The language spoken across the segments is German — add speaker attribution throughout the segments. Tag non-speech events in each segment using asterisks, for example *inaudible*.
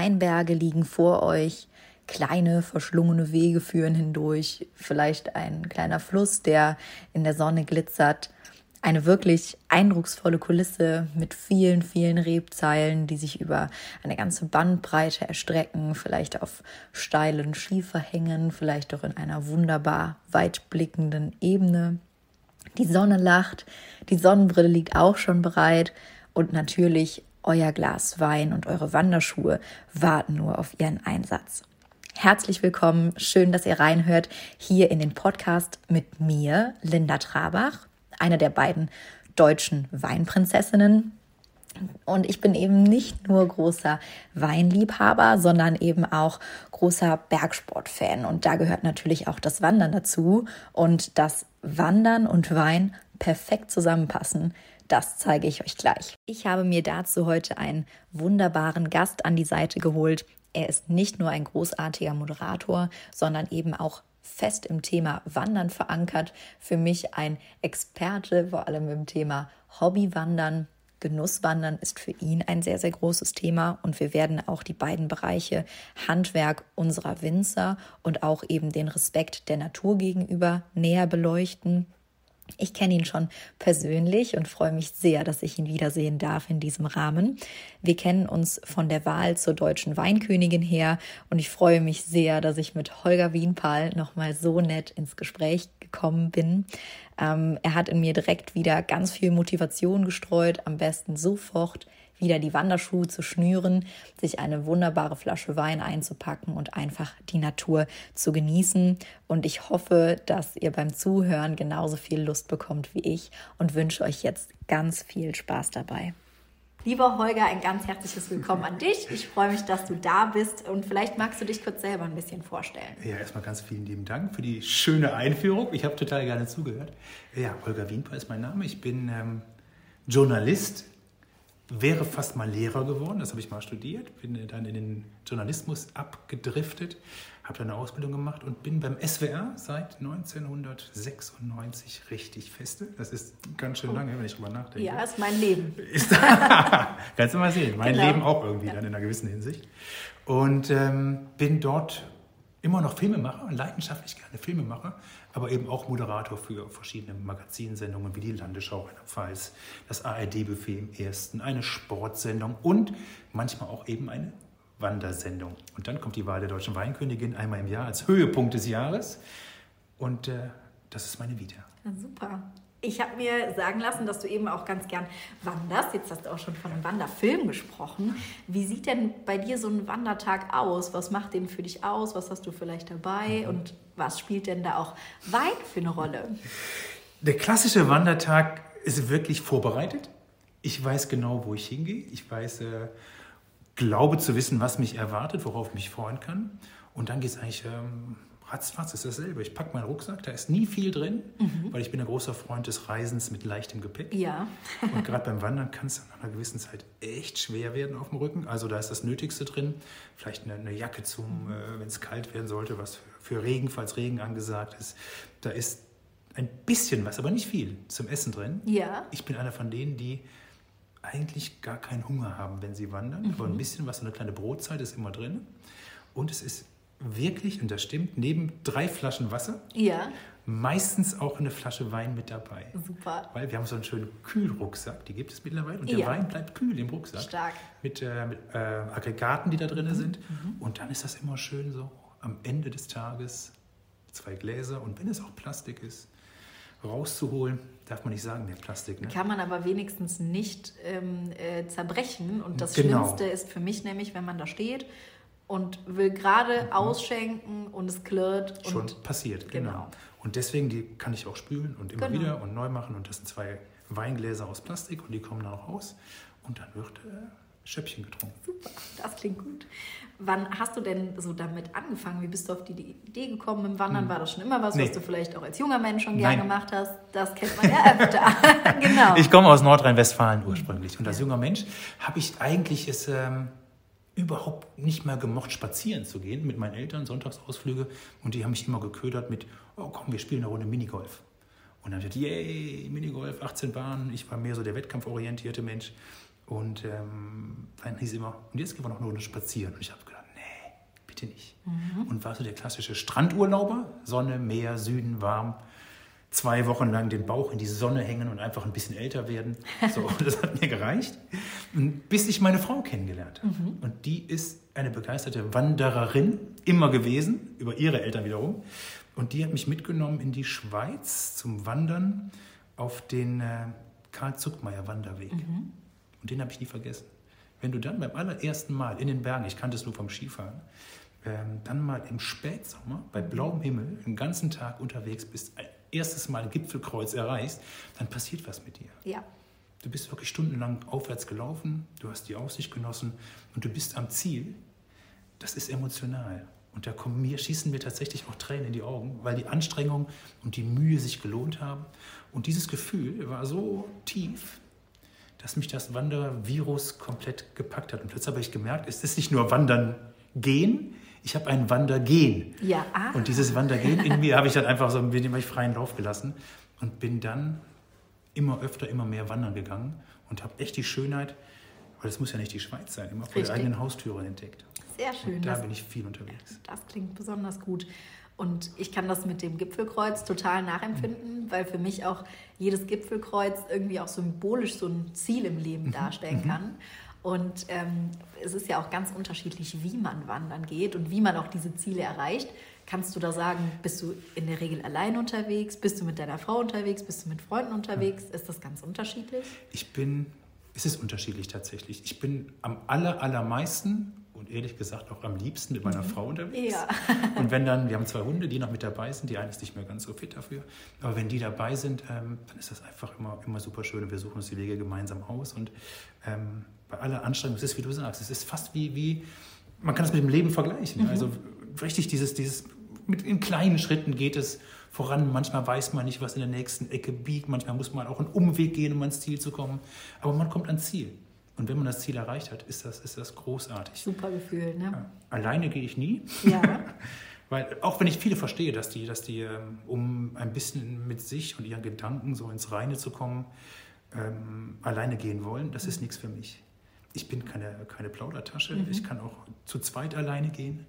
Speaker 1: Weinberge liegen vor euch, kleine verschlungene Wege führen hindurch, vielleicht ein kleiner Fluss, der in der Sonne glitzert. Eine wirklich eindrucksvolle Kulisse mit vielen, vielen Rebzeilen, die sich über eine ganze Bandbreite erstrecken, vielleicht auf steilen Schieferhängen, vielleicht auch in einer wunderbar weitblickenden Ebene. Die Sonne lacht, die Sonnenbrille liegt auch schon bereit und natürlich euer Glas Wein und eure Wanderschuhe warten nur auf ihren Einsatz. Herzlich willkommen, schön, dass ihr reinhört hier in den Podcast mit mir, Linda Trabach eine der beiden deutschen Weinprinzessinnen. Und ich bin eben nicht nur großer Weinliebhaber, sondern eben auch großer Bergsportfan. Und da gehört natürlich auch das Wandern dazu. Und dass Wandern und Wein perfekt zusammenpassen, das zeige ich euch gleich. Ich habe mir dazu heute einen wunderbaren Gast an die Seite geholt. Er ist nicht nur ein großartiger Moderator, sondern eben auch fest im Thema Wandern verankert. Für mich ein Experte, vor allem im Thema Hobbywandern. Genusswandern ist für ihn ein sehr, sehr großes Thema und wir werden auch die beiden Bereiche Handwerk unserer Winzer und auch eben den Respekt der Natur gegenüber näher beleuchten. Ich kenne ihn schon persönlich und freue mich sehr, dass ich ihn wiedersehen darf in diesem Rahmen. Wir kennen uns von der Wahl zur deutschen Weinkönigin her und ich freue mich sehr, dass ich mit Holger Wienpal nochmal so nett ins Gespräch gekommen bin. Ähm, er hat in mir direkt wieder ganz viel Motivation gestreut, am besten sofort wieder die Wanderschuhe zu schnüren, sich eine wunderbare Flasche Wein einzupacken und einfach die Natur zu genießen. Und ich hoffe, dass ihr beim Zuhören genauso viel Lust bekommt wie ich und wünsche euch jetzt ganz viel Spaß dabei. Lieber Holger, ein ganz herzliches Willkommen an dich. Ich freue mich, dass du da bist und vielleicht magst du dich kurz selber ein bisschen vorstellen.
Speaker 2: Ja, erstmal ganz vielen lieben Dank für die schöne Einführung. Ich habe total gerne zugehört. Ja, Holger Wienper ist mein Name. Ich bin ähm, Journalist, wäre fast mal Lehrer geworden, das habe ich mal studiert, bin dann in den Journalismus abgedriftet, habe dann eine Ausbildung gemacht und bin beim SWR seit 1996 richtig feste. Das ist ganz schön lange, wenn ich drüber nachdenke.
Speaker 1: Ja, ist mein Leben. *laughs*
Speaker 2: Ist, *laughs* kannst du mal sehen, mein genau. Leben auch irgendwie ja. dann in einer gewissen Hinsicht. Und ähm, bin dort immer noch Filmemacher, leidenschaftlich gerne Filmemacher, aber eben auch Moderator für verschiedene Magazinsendungen wie die Landesschau in der Pfalz, das ARD-Buffet im Ersten, eine Sportsendung und manchmal auch eben eine Wandersendung. Und dann kommt die Wahl der deutschen Weinkönigin einmal im Jahr als Höhepunkt des Jahres. Und äh, das ist meine Vita.
Speaker 1: Ja, super. Ich habe mir sagen lassen, dass du eben auch ganz gern wanderst. Jetzt hast du auch schon von einem Wanderfilm gesprochen. Wie sieht denn bei dir so ein Wandertag aus? Was macht den für dich aus? Was hast du vielleicht dabei? Mhm. Und was spielt denn da auch Wein für eine Rolle?
Speaker 2: Der klassische Wandertag ist wirklich vorbereitet. Ich weiß genau, wo ich hingehe. Ich weiß, äh, glaube zu wissen, was mich erwartet, worauf ich mich freuen kann. Und dann geht es eigentlich ähm, ratzfatz ist dasselbe. Ich packe meinen Rucksack, da ist nie viel drin, mhm. weil ich bin ein großer Freund des Reisens mit leichtem Gepäck.
Speaker 1: Ja.
Speaker 2: und *laughs* gerade beim Wandern kann es nach einer gewissen Zeit echt schwer werden auf dem Rücken. Also da ist das Nötigste drin. Vielleicht eine, eine Jacke zum, mhm. äh, wenn es kalt werden sollte, was für, für Regen, falls Regen angesagt ist. Da ist ein bisschen was, aber nicht viel zum Essen drin.
Speaker 1: Ja.
Speaker 2: Ich bin einer von denen, die eigentlich gar keinen Hunger haben, wenn sie wandern. Mhm. Aber ein bisschen was, so eine kleine Brotzeit ist immer drin. Und es ist wirklich, und das stimmt, neben drei Flaschen Wasser
Speaker 1: ja.
Speaker 2: meistens auch eine Flasche Wein mit dabei.
Speaker 1: Super.
Speaker 2: Weil wir haben so einen schönen Kühlrucksack, die gibt es mittlerweile. Und der Wein bleibt kühl im Rucksack.
Speaker 1: Stark.
Speaker 2: Mit, äh, mit äh, Aggregaten, die da drin mhm. sind. Mhm. Und dann ist das immer schön so am Ende des Tages zwei Gläser und wenn es auch Plastik ist, rauszuholen. Darf man nicht sagen, der Plastik. Ne?
Speaker 1: Kann man aber wenigstens nicht ähm, äh, zerbrechen. Und das genau. Schlimmste ist für mich nämlich, wenn man da steht und will gerade mhm. ausschenken und es klirrt.
Speaker 2: Schon passiert, genau. genau. Und deswegen, die kann ich auch spülen und immer genau. wieder und neu machen. Und das sind zwei Weingläser aus Plastik und die kommen dann auch raus. Und dann wird äh, Schöppchen getrunken.
Speaker 1: Super, das klingt gut. Wann hast du denn so damit angefangen? Wie bist du auf die Idee gekommen im Wandern? Hm. War das schon immer was, nee. was du vielleicht auch als junger Mensch schon gerne gemacht hast? Das kennt man ja öfter. *laughs*
Speaker 2: genau. Ich komme aus Nordrhein-Westfalen ursprünglich. Und als junger Mensch habe ich eigentlich es ähm, überhaupt nicht mehr gemocht, spazieren zu gehen mit meinen Eltern, Sonntagsausflüge. Und die haben mich immer geködert mit, oh komm, wir spielen eine Runde Minigolf. Und dann habe ich gesagt, yay, Minigolf, 18 Bahnen. Ich war mehr so der wettkampforientierte Mensch. Und ähm, dann hieß es immer, und jetzt gehen wir noch eine Runde spazieren. Und ich habe gedacht, nee, bitte nicht. Mhm. Und war so der klassische Strandurlauber, Sonne, Meer, Süden, warm zwei Wochen lang den Bauch in die Sonne hängen und einfach ein bisschen älter werden. *laughs* So, das hat mir gereicht. Bis ich meine Frau kennengelernt habe. Mhm. Und die ist eine begeisterte Wandererin immer gewesen, über ihre Eltern wiederum. Und die hat mich mitgenommen in die Schweiz zum Wandern auf den äh, Karl-Zuckmeier-Wanderweg. Mhm. Und den habe ich nie vergessen. Wenn du dann beim allerersten Mal in den Bergen, ich kannte es nur vom Skifahren, ähm, dann mal im Spätsommer bei blauem Himmel den ganzen Tag unterwegs bist, erstes Mal ein Gipfelkreuz erreichst, dann passiert was mit dir.
Speaker 1: Ja.
Speaker 2: Du bist wirklich stundenlang aufwärts gelaufen, du hast die Aussicht genossen und du bist am Ziel. Das ist emotional. Und da kommen mir, schießen mir tatsächlich auch Tränen in die Augen, weil die Anstrengung und die Mühe sich gelohnt haben. Und dieses Gefühl war so tief, dass mich das Wandervirus komplett gepackt hat. Und plötzlich habe ich gemerkt, es ist nicht nur Wandern gehen, ich habe ein Wandergen.
Speaker 1: Ja, ah.
Speaker 2: Und dieses Wandergen in mir habe ich dann einfach so ein wenig freien Lauf gelassen und bin dann immer öfter, immer mehr wandern gegangen und habe echt die Schönheit, weil das muss ja nicht die Schweiz sein, immer vor der eigenen Haustüre entdeckt.
Speaker 1: Sehr schön.
Speaker 2: Und da das, bin ich viel unterwegs.
Speaker 1: Das klingt besonders gut. Und ich kann das mit dem Gipfelkreuz total nachempfinden, mhm. weil für mich auch jedes Gipfelkreuz irgendwie auch symbolisch so ein Ziel im Leben mhm. darstellen mhm. kann. Und ähm, es ist ja auch ganz unterschiedlich, wie man wandern geht und wie man auch diese Ziele erreicht. Kannst du da sagen, bist du in der Regel allein unterwegs? Bist du mit deiner Frau unterwegs? Bist du mit Freunden unterwegs? Ist das ganz unterschiedlich?
Speaker 2: Ich bin, es ist unterschiedlich tatsächlich. Ich bin am aller, allermeisten und ehrlich gesagt auch am liebsten mit meiner mhm. Frau unterwegs.
Speaker 1: Ja. *laughs*
Speaker 2: und wenn dann, wir haben zwei Hunde, die noch mit dabei sind, die eine ist nicht mehr ganz so fit dafür, aber wenn die dabei sind, ähm, dann ist das einfach immer, immer super schön und wir suchen uns die Wege gemeinsam aus und ähm, bei aller Anstrengung, es ist, wie du sagst, es ist fast wie, wie man kann es mit dem Leben vergleichen. Mhm. Also richtig dieses, dieses, mit in kleinen Schritten geht es voran. Manchmal weiß man nicht, was in der nächsten Ecke biegt. Manchmal muss man auch einen Umweg gehen, um ans Ziel zu kommen. Aber man kommt ans Ziel. Und wenn man das Ziel erreicht hat, ist das, ist das großartig.
Speaker 1: Super Gefühl, ne?
Speaker 2: Alleine gehe ich nie.
Speaker 1: Ja. *laughs*
Speaker 2: Weil auch wenn ich viele verstehe, dass die, dass die, ähm, um ein bisschen mit sich und ihren Gedanken so ins Reine zu kommen, ähm, alleine gehen wollen, das ist mhm. nichts für mich ich bin keine, keine Plaudertasche. Mhm. Ich kann auch zu zweit alleine gehen.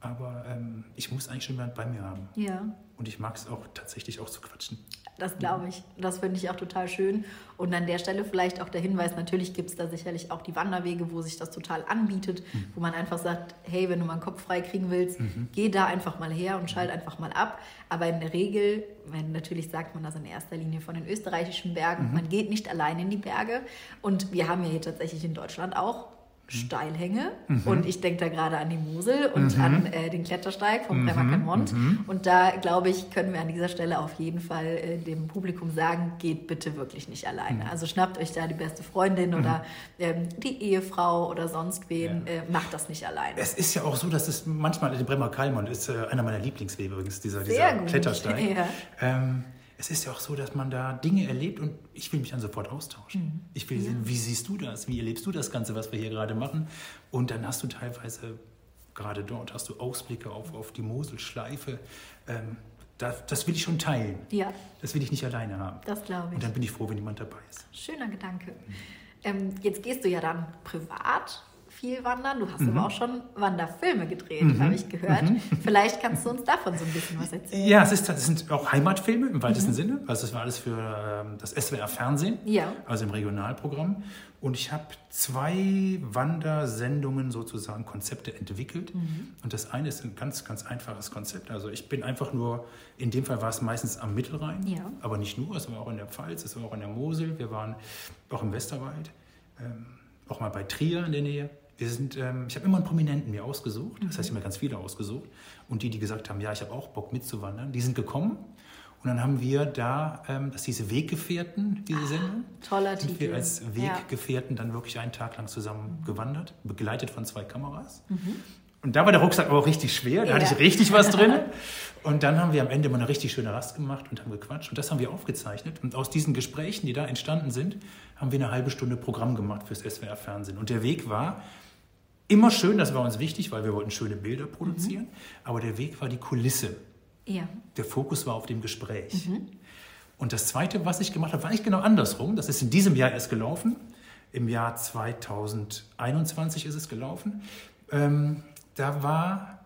Speaker 2: Aber ähm, ich muss eigentlich schon jemand bei mir haben.
Speaker 1: Ja.
Speaker 2: Und ich mag es auch tatsächlich auch zu quatschen.
Speaker 1: Das glaube ich. Das finde ich auch total schön. Und an der Stelle vielleicht auch der Hinweis, natürlich gibt es da sicherlich auch die Wanderwege, wo sich das total anbietet, mhm. wo man einfach sagt, hey, wenn du mal einen Kopf frei kriegen willst, mhm. geh da einfach mal her und schalt einfach mal ab. Aber in der Regel, wenn natürlich sagt man das in erster Linie von den österreichischen Bergen, mhm. man geht nicht allein in die Berge. Und wir haben ja hier tatsächlich in Deutschland auch Steilhänge mhm. und ich denke da gerade an die Mosel und mhm. an äh, den Klettersteig vom mhm. Mont mhm. und da glaube ich, können wir an dieser Stelle auf jeden Fall äh, dem Publikum sagen, geht bitte wirklich nicht alleine. Mhm. Also schnappt euch da die beste Freundin oder mhm. ähm, die Ehefrau oder sonst wen, ja. äh, macht das nicht alleine.
Speaker 2: Es ist ja auch so, dass es manchmal, der Bremer Kalmont ist äh, einer meiner Lieblingswege übrigens, dieser, dieser Klettersteig. *laughs* Ja. Ähm, es ist ja auch so, dass man da Dinge erlebt und ich will mich dann sofort austauschen. Mhm. Ich will sehen, wie siehst du das? Wie erlebst du das Ganze, was wir hier gerade machen? Und dann hast du teilweise, gerade dort, hast du Ausblicke auf, auf die Moselschleife. Ähm, das, das, will ich schon teilen.
Speaker 1: Ja.
Speaker 2: Das will ich nicht alleine haben.
Speaker 1: Das glaube ich.
Speaker 2: Und dann bin ich froh, wenn jemand dabei ist.
Speaker 1: Schöner Gedanke. Mhm. Ähm, jetzt gehst du ja dann privat viel wandern. Du hast mhm. aber auch schon Wanderfilme gedreht, mhm. habe ich gehört. Mhm. Vielleicht kannst du uns davon so ein bisschen was erzählen.
Speaker 2: Ja, es, ist, es sind auch Heimatfilme im weitesten mhm. Sinne. Also das war alles für ähm, das SWR Fernsehen,
Speaker 1: ja.
Speaker 2: also im Regionalprogramm. Und ich habe zwei Wandersendungen sozusagen, Konzepte entwickelt. Mhm. Und das eine ist ein ganz, ganz einfaches Konzept. Also ich bin einfach nur, in dem Fall war es meistens am Mittelrhein,
Speaker 1: ja.
Speaker 2: aber nicht nur, es war auch in der Pfalz, es war auch in der Mosel, wir waren auch im Westerwald, ähm, auch mal bei Trier in der Nähe wir sind, ähm, ich habe immer einen Prominenten mir ausgesucht, das heißt, ich habe mir ganz viele ausgesucht. Und die, die gesagt haben, ja, ich habe auch Bock mitzuwandern, die sind gekommen. Und dann haben wir da, ähm, das hieß Weggefährten, diese ah, Sendung.
Speaker 1: Toller
Speaker 2: sind
Speaker 1: Titel.
Speaker 2: wir als Weggefährten ja. dann wirklich einen Tag lang zusammen gewandert, begleitet von zwei Kameras. Mhm. Und da war der Rucksack aber auch richtig schwer, da ja. hatte ich richtig was drin. *laughs* Und dann haben wir am Ende mal eine richtig schöne Rast gemacht und haben gequatscht. Und das haben wir aufgezeichnet. Und aus diesen Gesprächen, die da entstanden sind, haben wir eine halbe Stunde Programm gemacht fürs SWR-Fernsehen. Und der Weg war, Immer schön, das war uns wichtig, weil wir wollten schöne Bilder produzieren. Mhm. Aber der Weg war die Kulisse.
Speaker 1: Ja.
Speaker 2: Der Fokus war auf dem Gespräch. Mhm. Und das Zweite, was ich gemacht habe, war eigentlich genau andersrum. Das ist in diesem Jahr erst gelaufen. im Jahr 2021 ist es gelaufen. Ähm, da war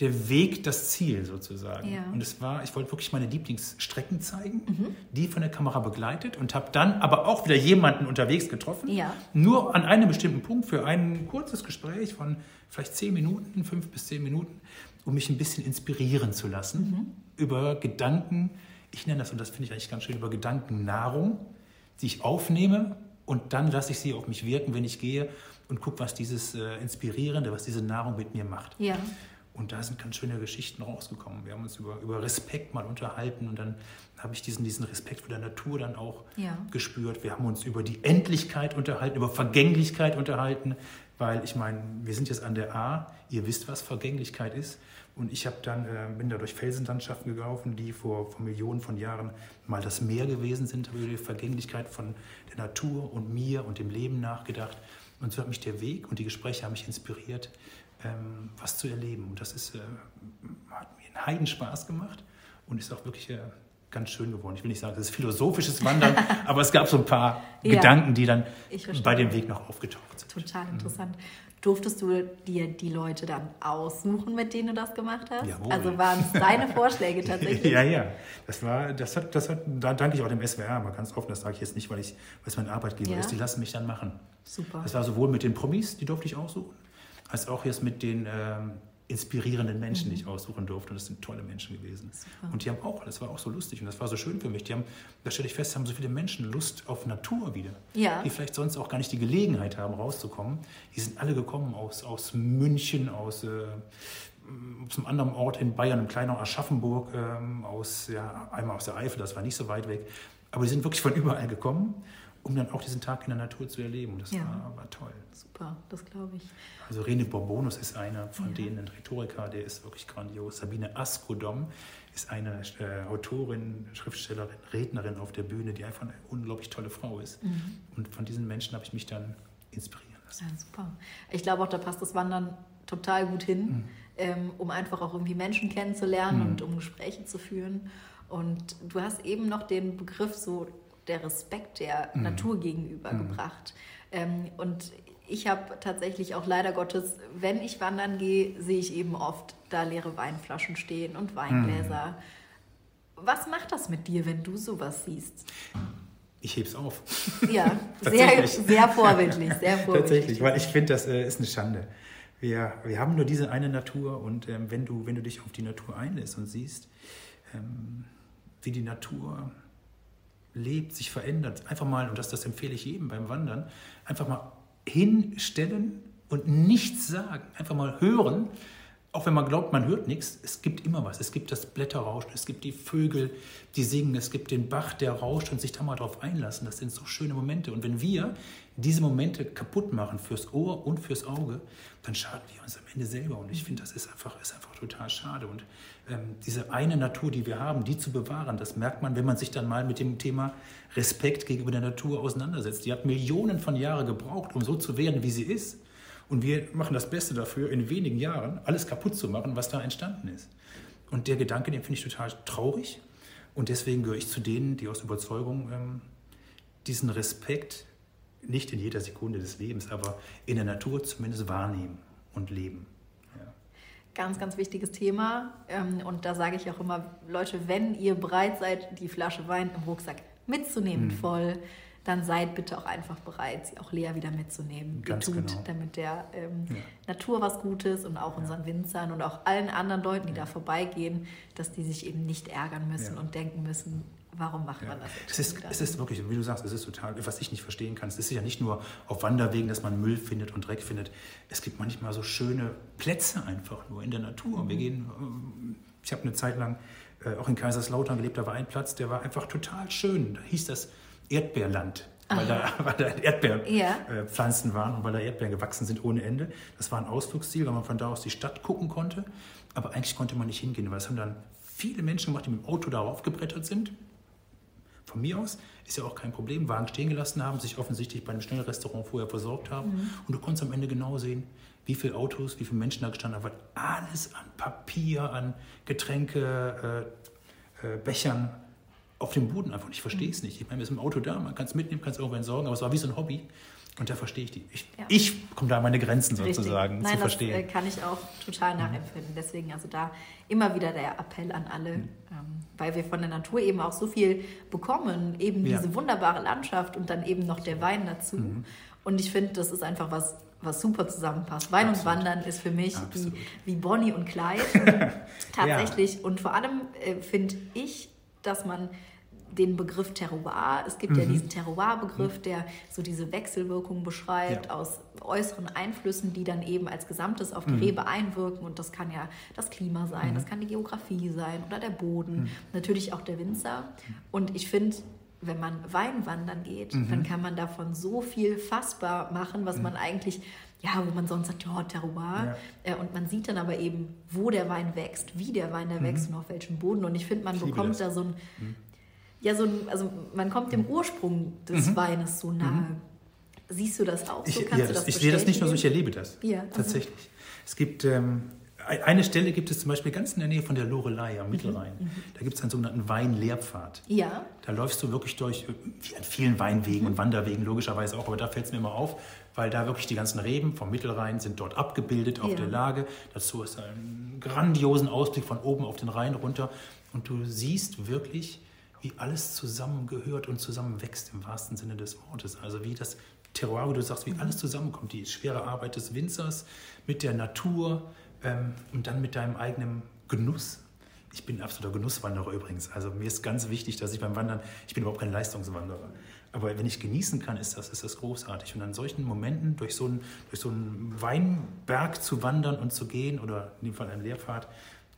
Speaker 2: der Weg das Ziel sozusagen. Ja. Und es war, ich wollte wirklich meine Lieblingsstrecken zeigen, mhm. die von der Kamera begleitet und habe dann aber auch wieder jemanden unterwegs getroffen. Ja. Nur an einem bestimmten Punkt für ein kurzes Gespräch von vielleicht zehn Minuten, fünf bis zehn Minuten, um mich ein bisschen inspirieren zu lassen mhm. über Gedanken. Ich nenne das, und das finde ich eigentlich ganz schön, über Gedankennahrung, die ich aufnehme und dann lasse ich sie auf mich wirken, wenn ich gehe und gucke, was dieses äh, Inspirierende, was diese Nahrung mit mir macht. Ja. Und da sind ganz schöne Geschichten rausgekommen. Wir haben uns über, über Respekt mal unterhalten und dann habe ich diesen, diesen Respekt vor der Natur dann auch ja. gespürt. Wir haben uns über die Endlichkeit unterhalten, über Vergänglichkeit unterhalten, weil ich meine, wir sind jetzt an der A, ihr wisst, was Vergänglichkeit ist. Und ich habe dann, äh, bin da durch Felsenlandschaften gelaufen, die vor, vor Millionen von Jahren mal das Meer gewesen sind, habe über die Vergänglichkeit von der Natur und mir und dem Leben nachgedacht. Und so hat mich der Weg und die Gespräche haben mich inspiriert, ähm, was zu erleben. Und das ist, äh, hat mir einen Heidenspaß gemacht und ist auch wirklich äh, ganz schön geworden. Ich will nicht sagen, das ist philosophisches Wandern, *laughs* aber es gab so ein paar ja, Gedanken, die dann bei dem Weg noch aufgetaucht sind.
Speaker 1: Total mhm. interessant. Mhm. Durftest du dir die Leute dann aussuchen, mit denen du das gemacht hast? Jawohl. Also waren es deine *laughs* Vorschläge tatsächlich?
Speaker 2: ja, ja. Das war, das hat, das hat, da danke ich auch dem SWR mal ganz offen. Das sage ich jetzt nicht, weil ich, weil es mein Arbeitgeber ja. ist. Die lassen mich dann machen. Super. Das war sowohl mit den Promis, die durfte ich aussuchen, als auch jetzt mit den ähm, inspirierenden Menschen, mhm. die ich aussuchen durfte. Und das sind tolle Menschen gewesen. Super. Und die haben auch, das war auch so lustig und das war so schön für mich. Die haben, da stelle ich fest, haben so viele Menschen Lust auf Natur wieder, ja. die vielleicht sonst auch gar nicht die Gelegenheit haben, rauszukommen. Die sind alle gekommen aus, aus München, aus, äh, einem anderen Ort in Bayern, im kleinen Aschaffenburg, ähm, aus, ja, einmal aus der Eifel, das war nicht so weit weg. Aber die sind wirklich von überall gekommen um dann auch diesen Tag in der Natur zu erleben. Das ja. war, war, toll.
Speaker 1: Super, das glaube ich.
Speaker 2: Also Rene Borbonus ist einer von ja. denen, ein Rhetoriker, der ist wirklich grandios. Sabine Askodom ist eine äh, Autorin, Schriftstellerin, Rednerin auf der Bühne, die einfach eine unglaublich tolle Frau ist. Mhm. Und von diesen Menschen habe ich mich dann inspirieren lassen.
Speaker 1: Ja, super. Ich glaube auch, da passt das Wandern total gut hin, mhm. ähm, um einfach auch irgendwie Menschen kennenzulernen mhm. und um Gespräche zu führen. Und du hast eben noch den Begriff so der Respekt der mhm. Natur gegenüber mhm. gebracht. Ähm, und ich habe tatsächlich auch leider Gottes, wenn ich wandern gehe, sehe ich eben oft da leere Weinflaschen stehen und Weingläser. Mhm. Was macht das mit dir, wenn du sowas siehst?
Speaker 2: Ich heb's auf.
Speaker 1: Ja, *laughs* sehr, sehr vorbildlich, sehr *laughs* vorbildlich.
Speaker 2: Tatsächlich, weil ich finde, das äh, ist eine Schande. Wir, wir haben nur diese eine Natur und ähm, wenn, du, wenn du dich auf die Natur einlässt und siehst, ähm, wie die Natur lebt, sich verändert. Einfach mal, und das, das empfehle ich jedem beim Wandern, einfach mal hinstellen und nichts sagen. Einfach mal hören. Auch wenn man glaubt, man hört nichts, es gibt immer was. Es gibt das Blätterrauschen, es gibt die Vögel, die singen, es gibt den Bach, der rauscht und sich da mal drauf einlassen. Das sind so schöne Momente. Und wenn wir diese Momente kaputt machen fürs Ohr und fürs Auge, dann schaden wir uns am Ende selber. Und ich finde, das ist einfach, ist einfach total schade. Und ähm, diese eine Natur, die wir haben, die zu bewahren, das merkt man, wenn man sich dann mal mit dem Thema Respekt gegenüber der Natur auseinandersetzt. Die hat Millionen von Jahren gebraucht, um so zu werden, wie sie ist. Und wir machen das Beste dafür, in wenigen Jahren alles kaputt zu machen, was da entstanden ist. Und der Gedanke, den finde ich total traurig. Und deswegen gehöre ich zu denen, die aus Überzeugung ähm, diesen Respekt nicht in jeder Sekunde des Lebens, aber in der Natur zumindest wahrnehmen und leben.
Speaker 1: Ganz, ganz wichtiges Thema. Ähm, und da sage ich auch immer, Leute, wenn ihr bereit seid, die Flasche Wein im Rucksack mitzunehmen, mhm. voll, dann seid bitte auch einfach bereit, sie auch leer wieder mitzunehmen. Ganz tut, genau. damit der ähm, ja. Natur was Gutes und auch unseren Winzern und auch allen anderen Leuten, die ja. da vorbeigehen, dass die sich eben nicht ärgern müssen und denken müssen, warum macht man das?
Speaker 2: Es ist, es ist wirklich, wie du sagst, es ist total, was ich nicht verstehen kann. Es ist ja nicht nur auf Wanderwegen, dass man Müll findet und Dreck findet. Es gibt manchmal so schöne Plätze einfach nur in der Natur. Mhm. Wir gehen, ähm, ich habe eine Zeit lang äh, auch in Kaiserslautern gelebt, da war ein Platz, der war einfach total schön. Da hieß das Erdbeerland. Weil da, *laughs* weil da, Erdbeerpflanzen ja. äh, waren und weil da Erdbeeren gewachsen sind ohne Ende. Das war ein Ausflugsziel, weil man von da aus die Stadt gucken konnte. Aber eigentlich konnte man nicht hingehen, weil es haben dann viele Menschen gemacht, die mit dem Auto darauf gebrettert sind. Von mir aus ist ja auch kein Problem. Wagen stehen gelassen haben, sich offensichtlich bei einem Schnellrestaurant vorher versorgt haben. Mhm. Und du konntest am Ende genau sehen, wie viele Autos, wie viele Menschen da gestanden haben. Alles an Papier, an Getränke, äh, äh, Bechern auf dem Boden einfach. Ich verstehe es mhm. nicht. Ich meine, wir sind im Auto da, man kann es mitnehmen, kann es irgendwo entsorgen, aber es war wie so ein Hobby. Und da verstehe ich die. Ich, ja. ich komme da an meine Grenzen sozusagen
Speaker 1: Richtig. Nein, zu verstehen. Das äh, kann ich auch total nachempfinden. Deswegen also da immer wieder der Appell an alle, mhm. ähm, weil wir von der Natur eben auch so viel bekommen, eben ja. diese wunderbare Landschaft und dann eben noch der Wein dazu. Mhm. Und ich finde, das ist einfach was, was super zusammenpasst. Wein Absolut. und Wandern ist für mich wie, wie Bonnie und Clyde *laughs* tatsächlich. ja. Und vor allem äh, finde ich, dass man den Begriff Terroir. Es gibt mhm. ja diesen Terroir-Begriff, mhm. der so diese Wechselwirkung beschreibt ja. aus äußeren Einflüssen, die dann eben als Gesamtes auf die mhm. Rebe einwirken. Und das kann ja das Klima sein, mhm. das kann die Geografie sein oder der Boden, mhm. natürlich auch der Winzer. Und ich finde, wenn man Weinwandern geht, mhm. dann kann man davon so viel fassbar machen, was man eigentlich ja, wo man sonst sagt, ja, Terroir. Ja. Äh, und man sieht dann aber eben, wo der Wein wächst, wie der Wein da mhm. wächst und auf welchem Boden. Und ich finde, man ich bekommt da so ein, mhm ja, so ein, also man kommt dem Ursprung des mhm. Weines so nahe. Mhm. Siehst du das auch so?
Speaker 2: Ich, ja, das, ich sehe das nicht nur so, ich erlebe das. Ja, also. tatsächlich. Es gibt ähm, eine Stelle gibt es zum Beispiel ganz in der Nähe von der Lorelei am Mittelrhein. Mhm. mhm. Da gibt es einen sogenannten Weinlehrpfad. Ja. Da läufst du wirklich durch, wie an vielen Weinwegen mhm. und Wanderwegen logischerweise auch, aber da fällt es mir immer auf, weil da wirklich die ganzen Reben vom Mittelrhein sind dort abgebildet auf ja. der Lage. Dazu ist ein grandiosen Ausblick von oben auf den Rhein runter und du siehst wirklich, wie alles zusammengehört und zusammenwächst im wahrsten Sinne des Wortes. Also wie das Terroir, wie du sagst, wie alles zusammenkommt. Die schwere Arbeit des Winzers mit der Natur ähm, und dann mit deinem eigenen Genuss. Ich bin ein absoluter Genusswanderer übrigens. Also mir ist ganz wichtig, dass ich beim Wandern, ich bin überhaupt kein Leistungswanderer. Aber wenn ich genießen kann, ist das, ist das großartig. Und an solchen Momenten durch so, einen, durch so einen Weinberg zu wandern und zu gehen, oder in dem Fall ein Lehrpfad,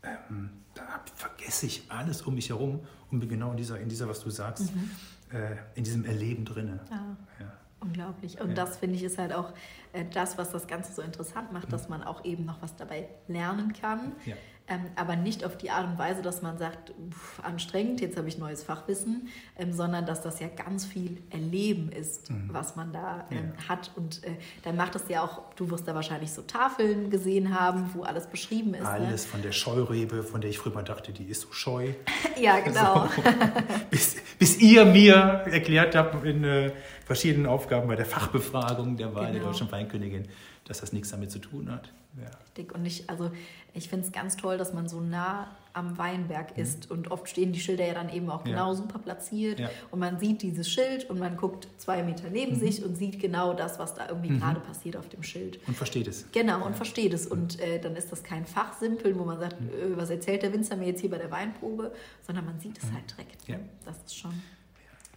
Speaker 2: ähm, da vergesse ich alles um mich herum genau in dieser, in dieser was du sagst, mhm. äh, in diesem Erleben drin.
Speaker 1: Ah, ja. Unglaublich. Und ja. das finde ich ist halt auch äh, das, was das Ganze so interessant macht, mhm. dass man auch eben noch was dabei lernen kann. Ja ähm, aber nicht auf die Art und Weise, dass man sagt, pff, anstrengend, jetzt habe ich neues Fachwissen, ähm, sondern dass das ja ganz viel Erleben ist, mhm. was man da ähm, ja. hat. Und äh, dann macht es ja auch, du wirst da wahrscheinlich so Tafeln gesehen haben, wo alles beschrieben ist. Ne?
Speaker 2: Alles ne? von der Scheurebe, von der ich früher mal dachte, die ist so scheu. *laughs*
Speaker 1: ja, genau. So. *laughs*
Speaker 2: bis, bis ihr mir erklärt habt in äh, verschiedenen Aufgaben bei der Fachbefragung der Wahl genau. der deutschen Weinkönigin, dass das nichts damit zu tun hat.
Speaker 1: Ja. Richtig. Und ich, also ich finde es ganz toll, dass man so nah am Weinberg mhm. ist. Und oft stehen die Schilder ja dann eben auch genau ja. super platziert. Ja. Und man sieht dieses Schild und man guckt zwei Meter neben mhm. sich und sieht genau das, was da irgendwie mhm. gerade passiert auf dem Schild.
Speaker 2: Und versteht es.
Speaker 1: Genau, und versteht es. Und äh, dann ist das kein Fachsimpeln, wo man sagt, mhm. äh, was erzählt der Winzer mir jetzt hier bei der Weinprobe, sondern man sieht es mhm. halt direkt. Das ist schon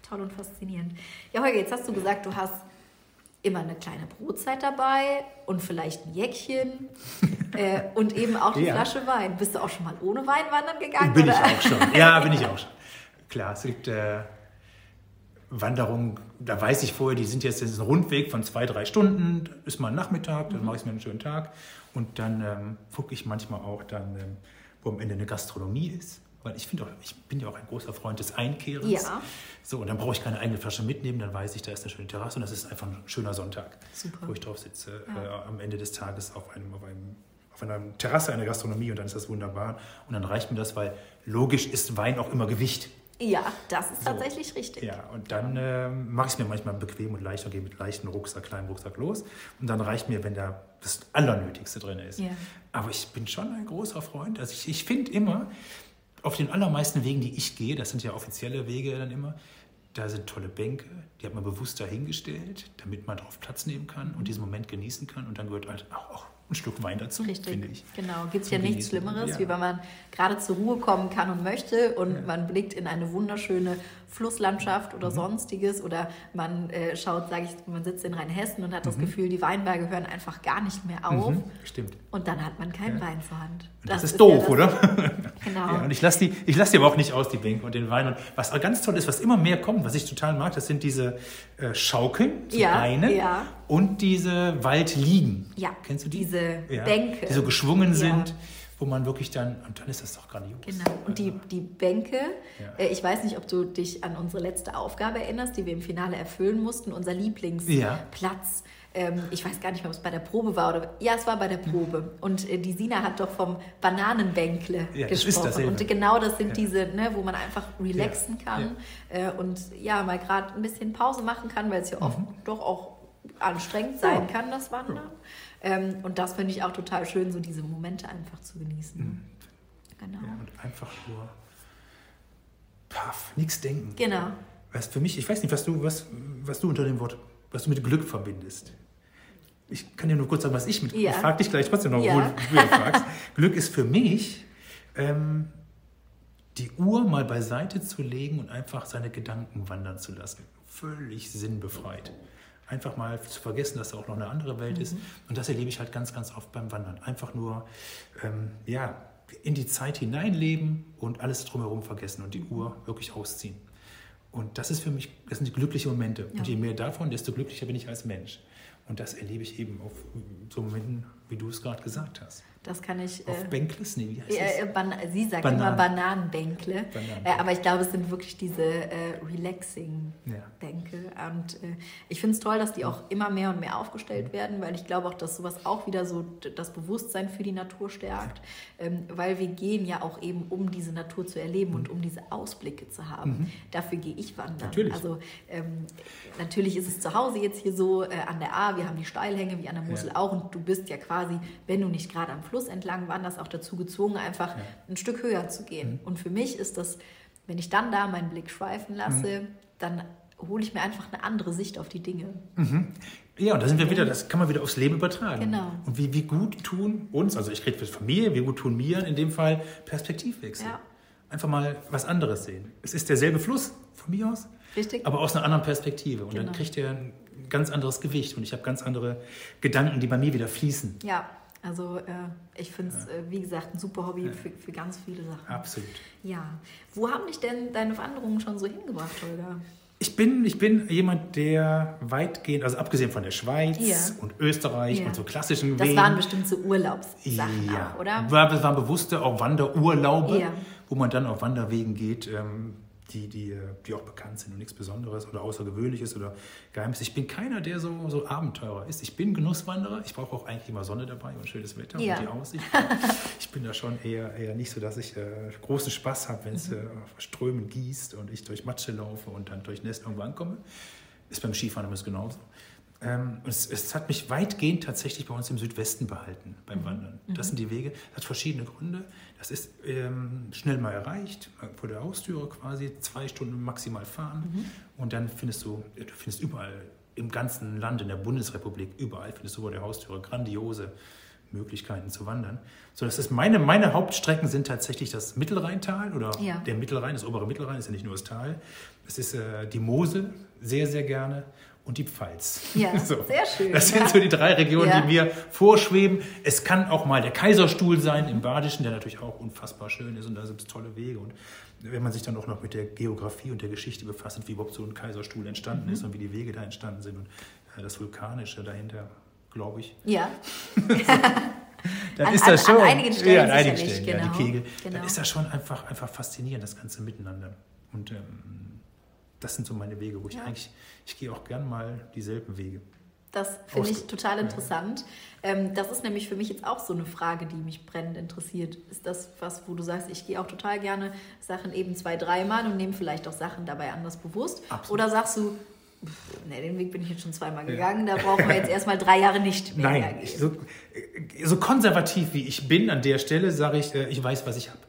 Speaker 1: toll und faszinierend. Ja, Holger, jetzt hast du gesagt, du hast immer eine kleine Brotzeit dabei und vielleicht ein Jäckchen *laughs* äh, und eben auch die ja. Flasche Wein. Bist du auch schon mal ohne Wein wandern gegangen?
Speaker 2: Bin oder? ich auch schon. Ja, *laughs* bin ich auch schon. Klar, es gibt äh, Wanderungen, da weiß ich vorher, die sind jetzt ein Rundweg von zwei, drei Stunden, ist mal ein Nachmittag, dann mhm. mache ich mir einen schönen Tag und dann ähm, gucke ich manchmal auch dann, ähm, wo am Ende eine Gastronomie ist weil ich finde ich bin ja auch ein großer Freund des Einkehrens. Ja. So, und dann brauche ich keine eigene Flasche mitnehmen, dann weiß ich, da ist eine schöne Terrasse und das ist einfach ein schöner Sonntag, Super. wo ich drauf sitze, ja. äh, am Ende des Tages auf, einem, auf, einem, auf einer Terrasse einer Gastronomie und dann ist das wunderbar. Und dann reicht mir das, weil logisch ist Wein auch immer Gewicht.
Speaker 1: Ja, das ist so. tatsächlich richtig.
Speaker 2: Ja, und dann äh, mache ich es mir manchmal bequem und leicht und gehe mit leichten Rucksack, kleinem Rucksack los. Und dann reicht mir, wenn da das Allernötigste drin ist. Ja. Aber ich bin schon ein großer Freund. Also ich, ich finde immer, auf den allermeisten Wegen, die ich gehe, das sind ja offizielle Wege dann immer, da sind tolle Bänke, die hat man bewusst dahingestellt, damit man darauf Platz nehmen kann und diesen Moment genießen kann. Und dann gehört halt auch, auch ein Stück Wein dazu, Richtig. finde ich.
Speaker 1: Genau, gibt es ja nichts Schlimmeres, ja. wie wenn man gerade zur Ruhe kommen kann und möchte und ja. man blickt in eine wunderschöne Flusslandschaft oder mhm. sonstiges oder man äh, schaut, sage ich, man sitzt in Rheinhessen und hat das mhm. Gefühl, die Weinberge hören einfach gar nicht mehr auf. Mhm.
Speaker 2: Stimmt.
Speaker 1: Und dann hat man keinen ja. Wein zur Hand.
Speaker 2: Das, das, ist, ist doof, das, oder? *laughs* Genau. Ja, und ich lasse die, lass die aber auch nicht aus, die Bänke und den Wein. Und was ganz toll ist, was immer mehr kommt, was ich total mag, das sind diese äh, Schaukeln, zum ja, einen, ja. und diese Waldliegen.
Speaker 1: Ja, Kennst du die? Diese Bänke.
Speaker 2: Die so geschwungen sind wo man wirklich dann, und dann ist das doch grandios.
Speaker 1: Genau, und die, die Bänke, ja. äh, ich weiß nicht, ob du dich an unsere letzte Aufgabe erinnerst, die wir im Finale erfüllen mussten, unser Lieblingsplatz. Ja. Ähm, ich weiß gar nicht mehr, ob es bei der Probe war oder, ja, es war bei der Probe. Und äh, die Sina hat doch vom Bananenbänkle ja, gesprochen. und genau das sind diese, ne, wo man einfach relaxen kann äh, und ja, mal gerade ein bisschen Pause machen kann, weil es ja oft mhm. doch auch anstrengend sein kann, das Wandern. Ähm, und das finde ich auch total schön, so diese Momente einfach zu genießen. Mhm.
Speaker 2: Genau. Ja, und einfach nur paff, nichts denken.
Speaker 1: Genau.
Speaker 2: Weißt für mich, ich weiß nicht, was du, was, was du unter dem Wort, was du mit Glück verbindest. Ich kann dir nur kurz sagen, was ich mit ja. Ich frage dich gleich trotzdem noch, ja. wo du fragst. *laughs* Glück ist für mich, ähm, die Uhr mal beiseite zu legen und einfach seine Gedanken wandern zu lassen. Völlig sinnbefreit. Einfach mal zu vergessen, dass da auch noch eine andere Welt mhm. ist. Und das erlebe ich halt ganz, ganz oft beim Wandern. Einfach nur, ähm, ja, in die Zeit hineinleben und alles drumherum vergessen und die Uhr wirklich ausziehen. Und das ist für mich, das sind die glücklichen Momente. Ja. Und je mehr davon, desto glücklicher bin ich als Mensch. Und das erlebe ich eben auf so Momenten, wie du es gerade gesagt hast.
Speaker 1: Das kann ich.
Speaker 2: Auf äh, Bänkles? Nee, wie heißt
Speaker 1: äh, das? Sie sagt Bananen. immer Bananenbänkle. Bananenbänkle. Äh, aber ich glaube, es sind wirklich diese äh, Relaxing-Bänke. Ja. Und äh, ich finde es toll, dass die auch immer mehr und mehr aufgestellt werden, weil ich glaube auch, dass sowas auch wieder so das Bewusstsein für die Natur stärkt. Ja. Ähm, weil wir gehen ja auch eben, um diese Natur zu erleben mhm. und um diese Ausblicke zu haben. Mhm. Dafür gehe ich wandern.
Speaker 2: Natürlich.
Speaker 1: Also ähm, natürlich ist es zu Hause jetzt hier so äh, an der A, wir haben die Steilhänge wie an der Mosel ja. auch und du bist ja quasi, wenn du nicht gerade am Fluss Fluss entlang waren das auch dazu gezwungen, einfach ja. ein Stück höher zu gehen. Mhm. Und für mich ist das, wenn ich dann da meinen Blick schweifen lasse, mhm. dann hole ich mir einfach eine andere Sicht auf die Dinge.
Speaker 2: Mhm. Ja, und da sind wir wieder, das kann man wieder aufs Leben übertragen.
Speaker 1: Genau.
Speaker 2: Und wie, wie gut tun uns, also ich rede für Familie, wie gut tun mir in dem Fall Perspektivwechsel. Ja. Einfach mal was anderes sehen. Es ist derselbe Fluss von mir aus,
Speaker 1: Richtig.
Speaker 2: aber aus einer anderen Perspektive. Und genau. dann kriegt er ein ganz anderes Gewicht und ich habe ganz andere Gedanken, die bei mir wieder fließen.
Speaker 1: Ja, also äh, ich finde es, ja. äh, wie gesagt, ein super Hobby ja. für, für ganz viele Sachen.
Speaker 2: Absolut.
Speaker 1: Ja. Wo haben dich denn deine Wanderungen schon so hingebracht, Holger?
Speaker 2: Ich bin, ich bin jemand, der weitgehend, also abgesehen von der Schweiz ja. und Österreich und so klassischen
Speaker 1: das
Speaker 2: Wegen.
Speaker 1: Das waren bestimmt so Urlaubssachen
Speaker 2: ja.
Speaker 1: auch, oder?
Speaker 2: Das waren bewusste auch Wanderurlaube, wo man dann auf Wanderwegen geht. Ähm, die, die, die auch bekannt sind und nichts Besonderes oder Außergewöhnliches oder Geheimes. Ich bin keiner, der so, so Abenteurer ist. Ich bin Genusswanderer. Ich brauche auch eigentlich immer Sonne dabei und schönes Wetter ja. und die Aussicht. *laughs* ich bin da schon eher, eher nicht so, dass ich äh, großen Spaß habe, wenn es mhm. äh, strömend gießt und ich durch Matsche laufe und dann durch Nest irgendwo ankomme. Ist beim Skifahren immer genauso. Ähm, es, es, hat mich weitgehend tatsächlich bei uns im Südwesten behalten beim mhm. Wandern. Das mhm. sind die Wege. Das hat verschiedene Gründe. Das ist ähm, schnell mal erreicht, vor der Haustüre quasi, zwei Stunden maximal fahren. Mhm. Und dann findest du, du findest überall im ganzen Land, in der Bundesrepublik, überall findest du vor der Haustüre grandiose Möglichkeiten zu wandern. So, das ist meine, meine Hauptstrecken sind tatsächlich das Mittelrheintal oder ja. der Mittelrhein, das obere Mittelrhein ist ja nicht nur das Tal. Es ist äh, die Mosel, sehr, sehr gerne und die Pfalz.
Speaker 1: Ja, *laughs* so. sehr schön.
Speaker 2: Das sind so die drei Regionen, ja. die mir vorschweben. Es kann auch mal der Kaiserstuhl sein im Badischen, der natürlich auch unfassbar schön ist und da sind es tolle Wege. Und wenn man sich dann auch noch mit der Geografie und der Geschichte befasst, wie überhaupt so ein Kaiserstuhl entstanden mhm. ist und wie die Wege da entstanden sind und äh, das Vulkanische dahinter, glaube ich.
Speaker 1: Ja. *laughs*
Speaker 2: dann an, ist das schon.
Speaker 1: An einigen Stellen,
Speaker 2: ja, an einigen Stellen,
Speaker 1: genau.
Speaker 2: ja, die Kegel.
Speaker 1: Genau.
Speaker 2: Dann ist das schon einfach, einfach faszinierend, das ganze Miteinander. Und ähm, das sind so meine Wege, wo ich ja. eigentlich, ich gehe auch gern mal dieselben Wege.
Speaker 1: Das finde ich total interessant. Ja. Ähm, das ist nämlich für mich jetzt auch so eine Frage, die mich brennend interessiert. Ist das was, wo du sagst, ich gehe auch total gerne Sachen eben zwei, dreimal und nehme vielleicht auch Sachen dabei anders bewusst?
Speaker 2: Absolut.
Speaker 1: Oder sagst du, ne, den Weg bin ich jetzt schon zweimal gegangen, da brauchen wir jetzt erstmal drei Jahre nicht mehr.
Speaker 2: Nein, ich, so, so, konservativ wie ich bin an der Stelle, sage ich, äh, ich weiß, was ich habe.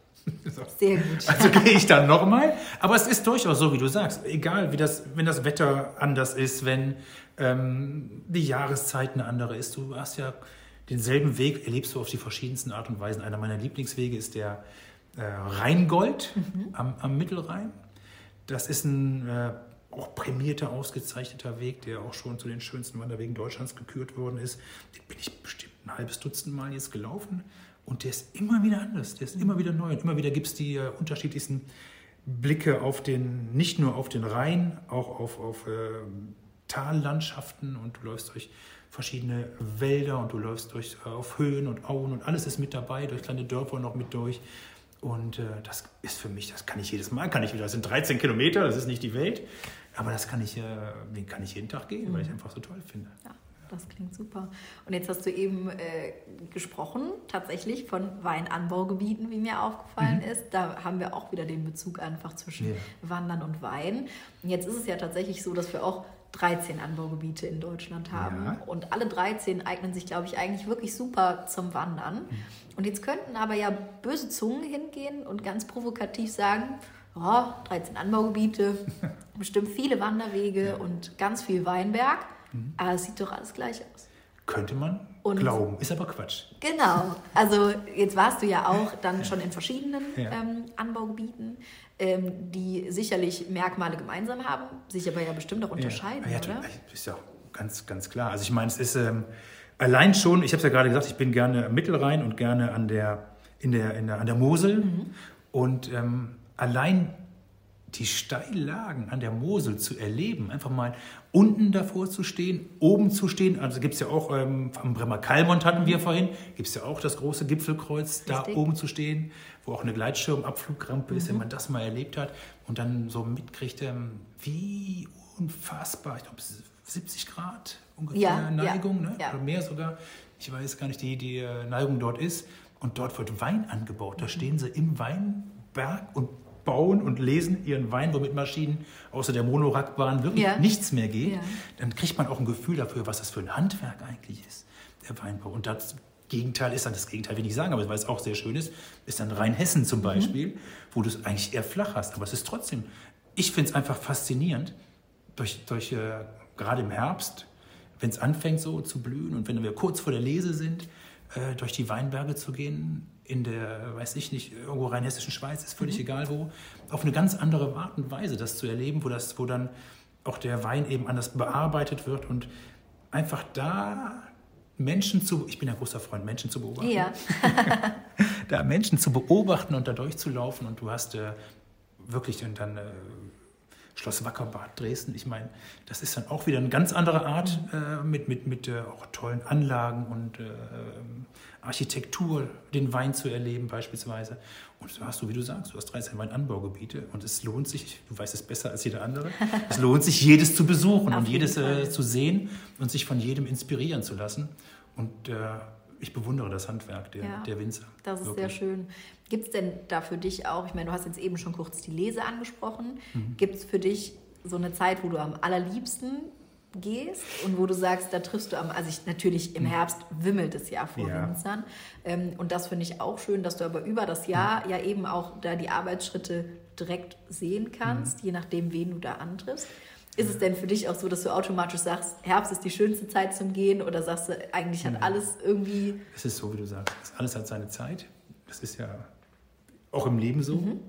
Speaker 1: So. *laughs* Sehr gut.
Speaker 2: Also gehe ich dann nochmal. Aber es ist durchaus so, wie du sagst. Egal, wie das, wenn das Wetter anders ist, wenn ähm, die Jahreszeit eine andere ist. Du hast ja denselben Weg, erlebst du auf die verschiedensten Art und Weisen. Einer meiner Lieblingswege ist der äh, Rheingold mhm. am, am, Mittelrhein. Das ist ein äh, auch prämierter, ausgezeichneter Weg, der auch schon zu den schönsten Wanderwegen Deutschlands gekürt worden ist. Den bin ich bestimmt ein halbes Dutzend Mal jetzt gelaufen. Und der ist immer wieder anders, der ist immer wieder neu. Und immer wieder gibt es die äh, unterschiedlichsten Blicke auf den, nicht nur auf den Rhein, auch auf, auf äh, Tallandschaften und du läufst durch verschiedene Wälder und du läufst durch, äh, auf Höhen und Auen und alles ist mit dabei, durch kleine Dörfer noch mit durch. Und äh, das ist für mich, das kann ich jedes Mal, kann ich wieder, das sind 13 Kilometer, das ist nicht die Welt, aber das kann ich, äh, den kann ich jeden Tag gehen, mhm. weil ich einfach so toll finde.
Speaker 1: Ja. Das klingt super. Und jetzt hast du eben äh, gesprochen, tatsächlich von Weinanbaugebieten, wie mir aufgefallen mhm. ist. Da haben wir auch wieder den Bezug einfach zwischen ja. Wandern und Wein. Und jetzt ist es ja tatsächlich so, dass wir auch 13 Anbaugebiete in Deutschland haben. Ja. Und alle 13 eignen sich, glaube ich, eigentlich wirklich super zum Wandern. Mhm. Und jetzt könnten aber ja böse Zungen hingehen und ganz provokativ sagen, oh, 13 Anbaugebiete, *laughs* bestimmt viele Wanderwege ja. und ganz viel Weinberg. Mhm. Aber es sieht doch alles gleich aus.
Speaker 2: Könnte man und glauben, ist aber Quatsch.
Speaker 1: Genau. Also jetzt warst du ja auch *laughs* dann schon in verschiedenen ja. ähm, Anbaugebieten, ähm, die sicherlich Merkmale gemeinsam haben, sich aber ja bestimmt auch unterscheiden, ja. Ja, oder?
Speaker 2: Ist ja ganz, ganz klar. Also ich meine, es ist ähm, allein schon, ich habe es ja gerade gesagt, ich bin gerne Mittelrhein und gerne an der, in der, in der, an der Mosel. Mhm. Und ähm, allein die Steillagen an der Mosel zu erleben, einfach mal unten davor zu stehen, oben zu stehen. Also gibt es ja auch, ähm, am Bremer Kalmont hatten wir vorhin, gibt es ja auch das große Gipfelkreuz, Richtig. da oben zu stehen, wo auch eine Gleitschirmabflugrampe mhm. ist, wenn man das mal erlebt hat und dann so mitkriegt, ähm, wie unfassbar, ich glaube 70 Grad ungefähr ja, Neigung, ja, ne? ja. oder mehr sogar. Ich weiß gar nicht, die, die äh, Neigung dort ist. Und dort wird Wein angebaut. Da mhm. stehen sie im Weinberg und bauen und lesen ihren Wein, womit Maschinen außer der Monorackbahn wirklich ja. nichts mehr geht, ja. dann kriegt man auch ein Gefühl dafür, was das für ein Handwerk eigentlich ist, der Weinbau. Und das Gegenteil ist dann, das Gegenteil will ich sagen, aber weil es auch sehr schön ist, ist dann Rheinhessen zum mhm. Beispiel, mhm. wo du es eigentlich eher flach hast. Aber es ist trotzdem, ich finde es einfach faszinierend, durch, durch äh, gerade im Herbst, wenn es anfängt so zu blühen und wenn wir kurz vor der Lese sind, äh, durch die Weinberge zu gehen, in der, weiß ich nicht, irgendwo rheinhessischen Schweiz, ist völlig mhm. egal wo, auf eine ganz andere Art und Weise das zu erleben, wo, das, wo dann auch der Wein eben anders bearbeitet wird und einfach da Menschen zu, ich bin ja großer Freund, Menschen zu beobachten. Ja. *laughs* da Menschen zu beobachten und da durchzulaufen und du hast äh, wirklich dann äh, Schloss Wackerbad Dresden. Ich meine, das ist dann auch wieder eine ganz andere Art mhm. äh, mit, mit, mit äh, auch tollen Anlagen und äh, Architektur, den Wein zu erleben beispielsweise. Und da hast du, wie du sagst, du hast 13 Weinanbaugebiete und es lohnt sich, du weißt es besser als jeder andere, *laughs* es lohnt sich, jedes zu besuchen und jedes äh, zu sehen und sich von jedem inspirieren zu lassen. Und äh, ich bewundere das Handwerk der, ja, der Winzer.
Speaker 1: Das ist wirklich. sehr schön. Gibt es denn da für dich auch, ich meine, du hast jetzt eben schon kurz die Lese angesprochen, mhm. gibt es für dich so eine Zeit, wo du am allerliebsten gehst und wo du sagst, da triffst du am, also ich, natürlich im mhm. Herbst wimmelt es ja vor ja. Winzern ähm, und das finde ich auch schön, dass du aber über das Jahr mhm. ja eben auch da die Arbeitsschritte direkt sehen kannst, mhm. je nachdem, wen du da antriffst. Ist es denn für dich auch so, dass du automatisch sagst, Herbst ist die schönste Zeit zum Gehen oder sagst du, eigentlich hat alles irgendwie...
Speaker 2: Es ist so, wie du sagst, alles hat seine Zeit. Das ist ja auch im Leben so. Mhm.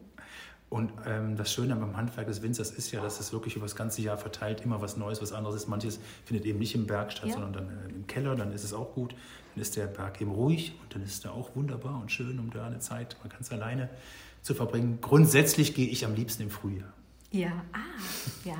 Speaker 2: Und ähm, das Schöne beim Handwerk des Winzers ist ja, dass es wirklich über das ganze Jahr verteilt immer was Neues, was anderes ist. Manches findet eben nicht im Berg statt, ja. sondern dann äh, im Keller, dann ist es auch gut. Dann ist der Berg eben ruhig und dann ist er auch wunderbar und schön, um da eine Zeit mal ganz alleine zu verbringen. Grundsätzlich gehe ich am liebsten im Frühjahr.
Speaker 1: Ja, ah, ja.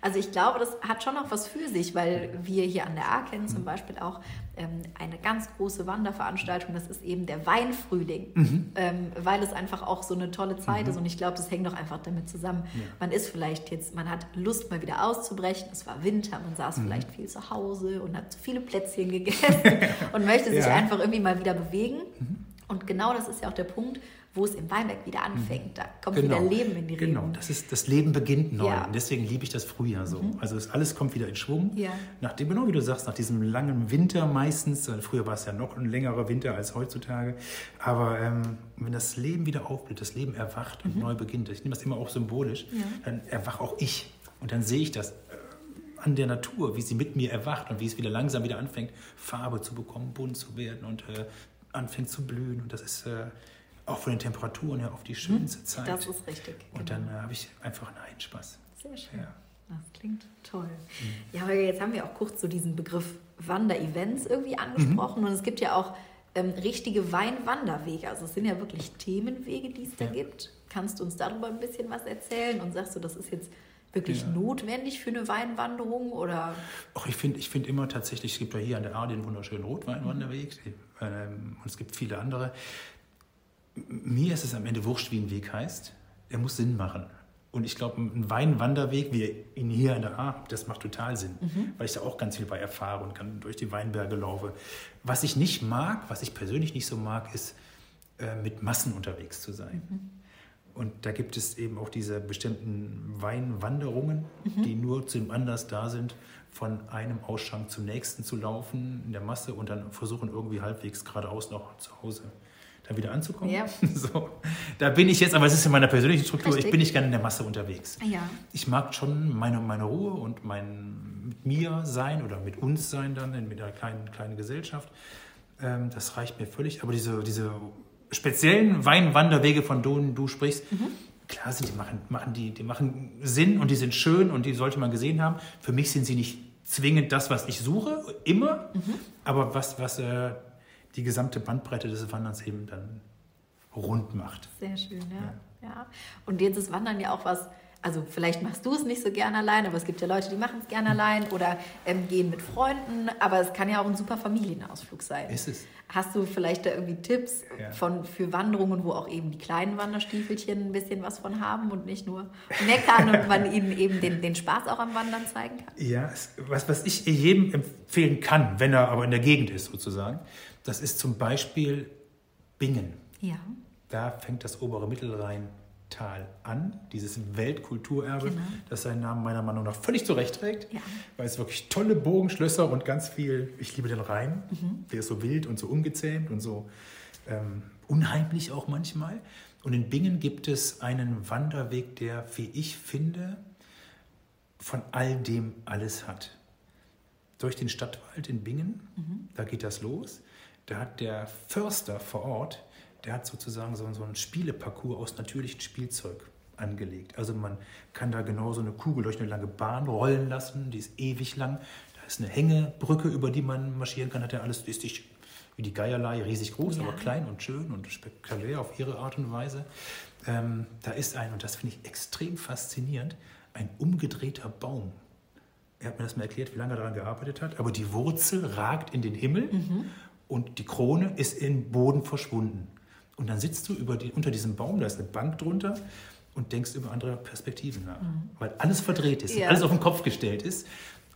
Speaker 1: Also ich glaube, das hat schon noch was für sich, weil wir hier an der A kennen zum mhm. Beispiel auch ähm, eine ganz große Wanderveranstaltung. Das ist eben der Weinfrühling, mhm. ähm, weil es einfach auch so eine tolle Zeit mhm. ist. Und ich glaube, das hängt doch einfach damit zusammen. Ja. Man ist vielleicht jetzt, man hat Lust mal wieder auszubrechen. Es war Winter, man saß mhm. vielleicht viel zu Hause und hat zu viele Plätzchen gegessen *laughs* und möchte sich ja. einfach irgendwie mal wieder bewegen. Mhm. Und genau das ist ja auch der Punkt, wo es im Weinberg wieder anfängt. Da kommt genau. wieder Leben in die
Speaker 2: Reben. Genau, das, ist, das Leben beginnt neu. Ja. Und deswegen liebe ich das Frühjahr so. Mhm. Also alles kommt wieder in Schwung. Ja. Nachdem, genau wie du sagst, nach diesem langen Winter meistens, früher war es ja noch ein längerer Winter als heutzutage, aber ähm, wenn das Leben wieder aufblüht, das Leben erwacht und mhm. neu beginnt, ich nehme das immer auch symbolisch, ja. dann erwache auch ich. Und dann sehe ich das äh, an der Natur, wie sie mit mir erwacht und wie es wieder langsam wieder anfängt, Farbe zu bekommen, bunt zu werden und äh, anfängt zu blühen. Und das ist äh, auch von den Temperaturen her auf die schönste hm, Zeit.
Speaker 1: Das ist richtig.
Speaker 2: Und genau. dann äh, habe ich einfach einen Spaß.
Speaker 1: Sehr schön. Ja. Das klingt toll. Mhm. Ja, aber jetzt haben wir auch kurz so diesen Begriff Wanderevents irgendwie angesprochen. Mhm. Und es gibt ja auch ähm, richtige Weinwanderwege. Also es sind ja wirklich Themenwege, die es da ja. gibt. Kannst du uns darüber ein bisschen was erzählen? Und sagst du, das ist jetzt wirklich ja. notwendig für eine Weinwanderung? Oder?
Speaker 2: Ach, ich finde ich find immer tatsächlich, es gibt ja hier an der A den wunderschönen Rotweinwanderweg mhm. Ähm, und es gibt viele andere mir ist es am Ende wurscht, wie ein Weg heißt. Er muss Sinn machen. Und ich glaube, ein Weinwanderweg, wie ihn hier in der A, das macht total Sinn, mhm. weil ich da auch ganz viel bei erfahre und kann durch die Weinberge laufe. Was ich nicht mag, was ich persönlich nicht so mag, ist, äh, mit Massen unterwegs zu sein. Mhm. Und da gibt es eben auch diese bestimmten Weinwanderungen, mhm. die nur zum Anlass da sind, von einem Ausschank zum nächsten zu laufen in der Masse und dann versuchen irgendwie halbwegs geradeaus noch zu Hause da wieder anzukommen. Ja. *laughs* So, da bin ich jetzt, aber es ist in meiner persönlichen Struktur, Richtig. ich bin nicht gerne in der Masse unterwegs.
Speaker 1: Ja.
Speaker 2: Ich mag schon meine, meine Ruhe und mein mit mir sein oder mit uns sein dann in einer kleinen, kleinen Gesellschaft. Ähm, das reicht mir völlig. Aber diese, diese speziellen Weinwanderwege, von denen du sprichst, mhm. klar sind die machen, machen die, die machen Sinn und die sind schön und die sollte man gesehen haben. Für mich sind sie nicht zwingend das, was ich suche, immer, mhm. aber was, was äh, die gesamte Bandbreite des Wanderns eben dann rund macht.
Speaker 1: Sehr schön, ja. ja. ja. Und jetzt ist Wandern ja auch was, also vielleicht machst du es nicht so gerne allein, aber es gibt ja Leute, die machen es gerne allein oder ähm, gehen mit Freunden, aber es kann ja auch ein super Familienausflug sein.
Speaker 2: Ist es.
Speaker 1: Hast du vielleicht da irgendwie Tipps ja. von, für Wanderungen, wo auch eben die kleinen Wanderstiefelchen ein bisschen was von haben und nicht nur meckern und man ihnen eben den, den Spaß auch am Wandern zeigen kann?
Speaker 2: Ja, was, was ich jedem empfehlen kann, wenn er aber in der Gegend ist sozusagen, das ist zum Beispiel Bingen.
Speaker 1: Ja.
Speaker 2: Da fängt das obere Mittelrheintal an, dieses Weltkulturerbe, genau. das seinen Namen meiner Meinung nach völlig zurecht trägt, ja. weil es wirklich tolle Bogenschlösser und ganz viel, ich liebe den Rhein, mhm. der ist so wild und so ungezähmt und so ähm, unheimlich auch manchmal. Und in Bingen gibt es einen Wanderweg, der, wie ich finde, von all dem alles hat. Durch den Stadtwald in Bingen, mhm. da geht das los da hat der Förster vor Ort, der hat sozusagen so, so einen Spieleparcours aus natürlichem Spielzeug angelegt. Also man kann da genau so eine Kugel durch eine lange Bahn rollen lassen, die ist ewig lang. Da ist eine Hängebrücke, über die man marschieren kann, hat er alles, ist nicht wie die Geierlei, riesig groß, ja. aber klein und schön und spektakulär auf ihre Art und Weise. Ähm, da ist ein, und das finde ich extrem faszinierend, ein umgedrehter Baum. Er hat mir das mal erklärt, wie lange er daran gearbeitet hat, aber die Wurzel ragt in den Himmel mhm und die Krone ist im Boden verschwunden. Und dann sitzt du die, unter diesem Baum, da ist eine Bank drunter und denkst über andere Perspektiven nach. Mhm. Weil alles verdreht ist, ja. alles auf den Kopf gestellt ist.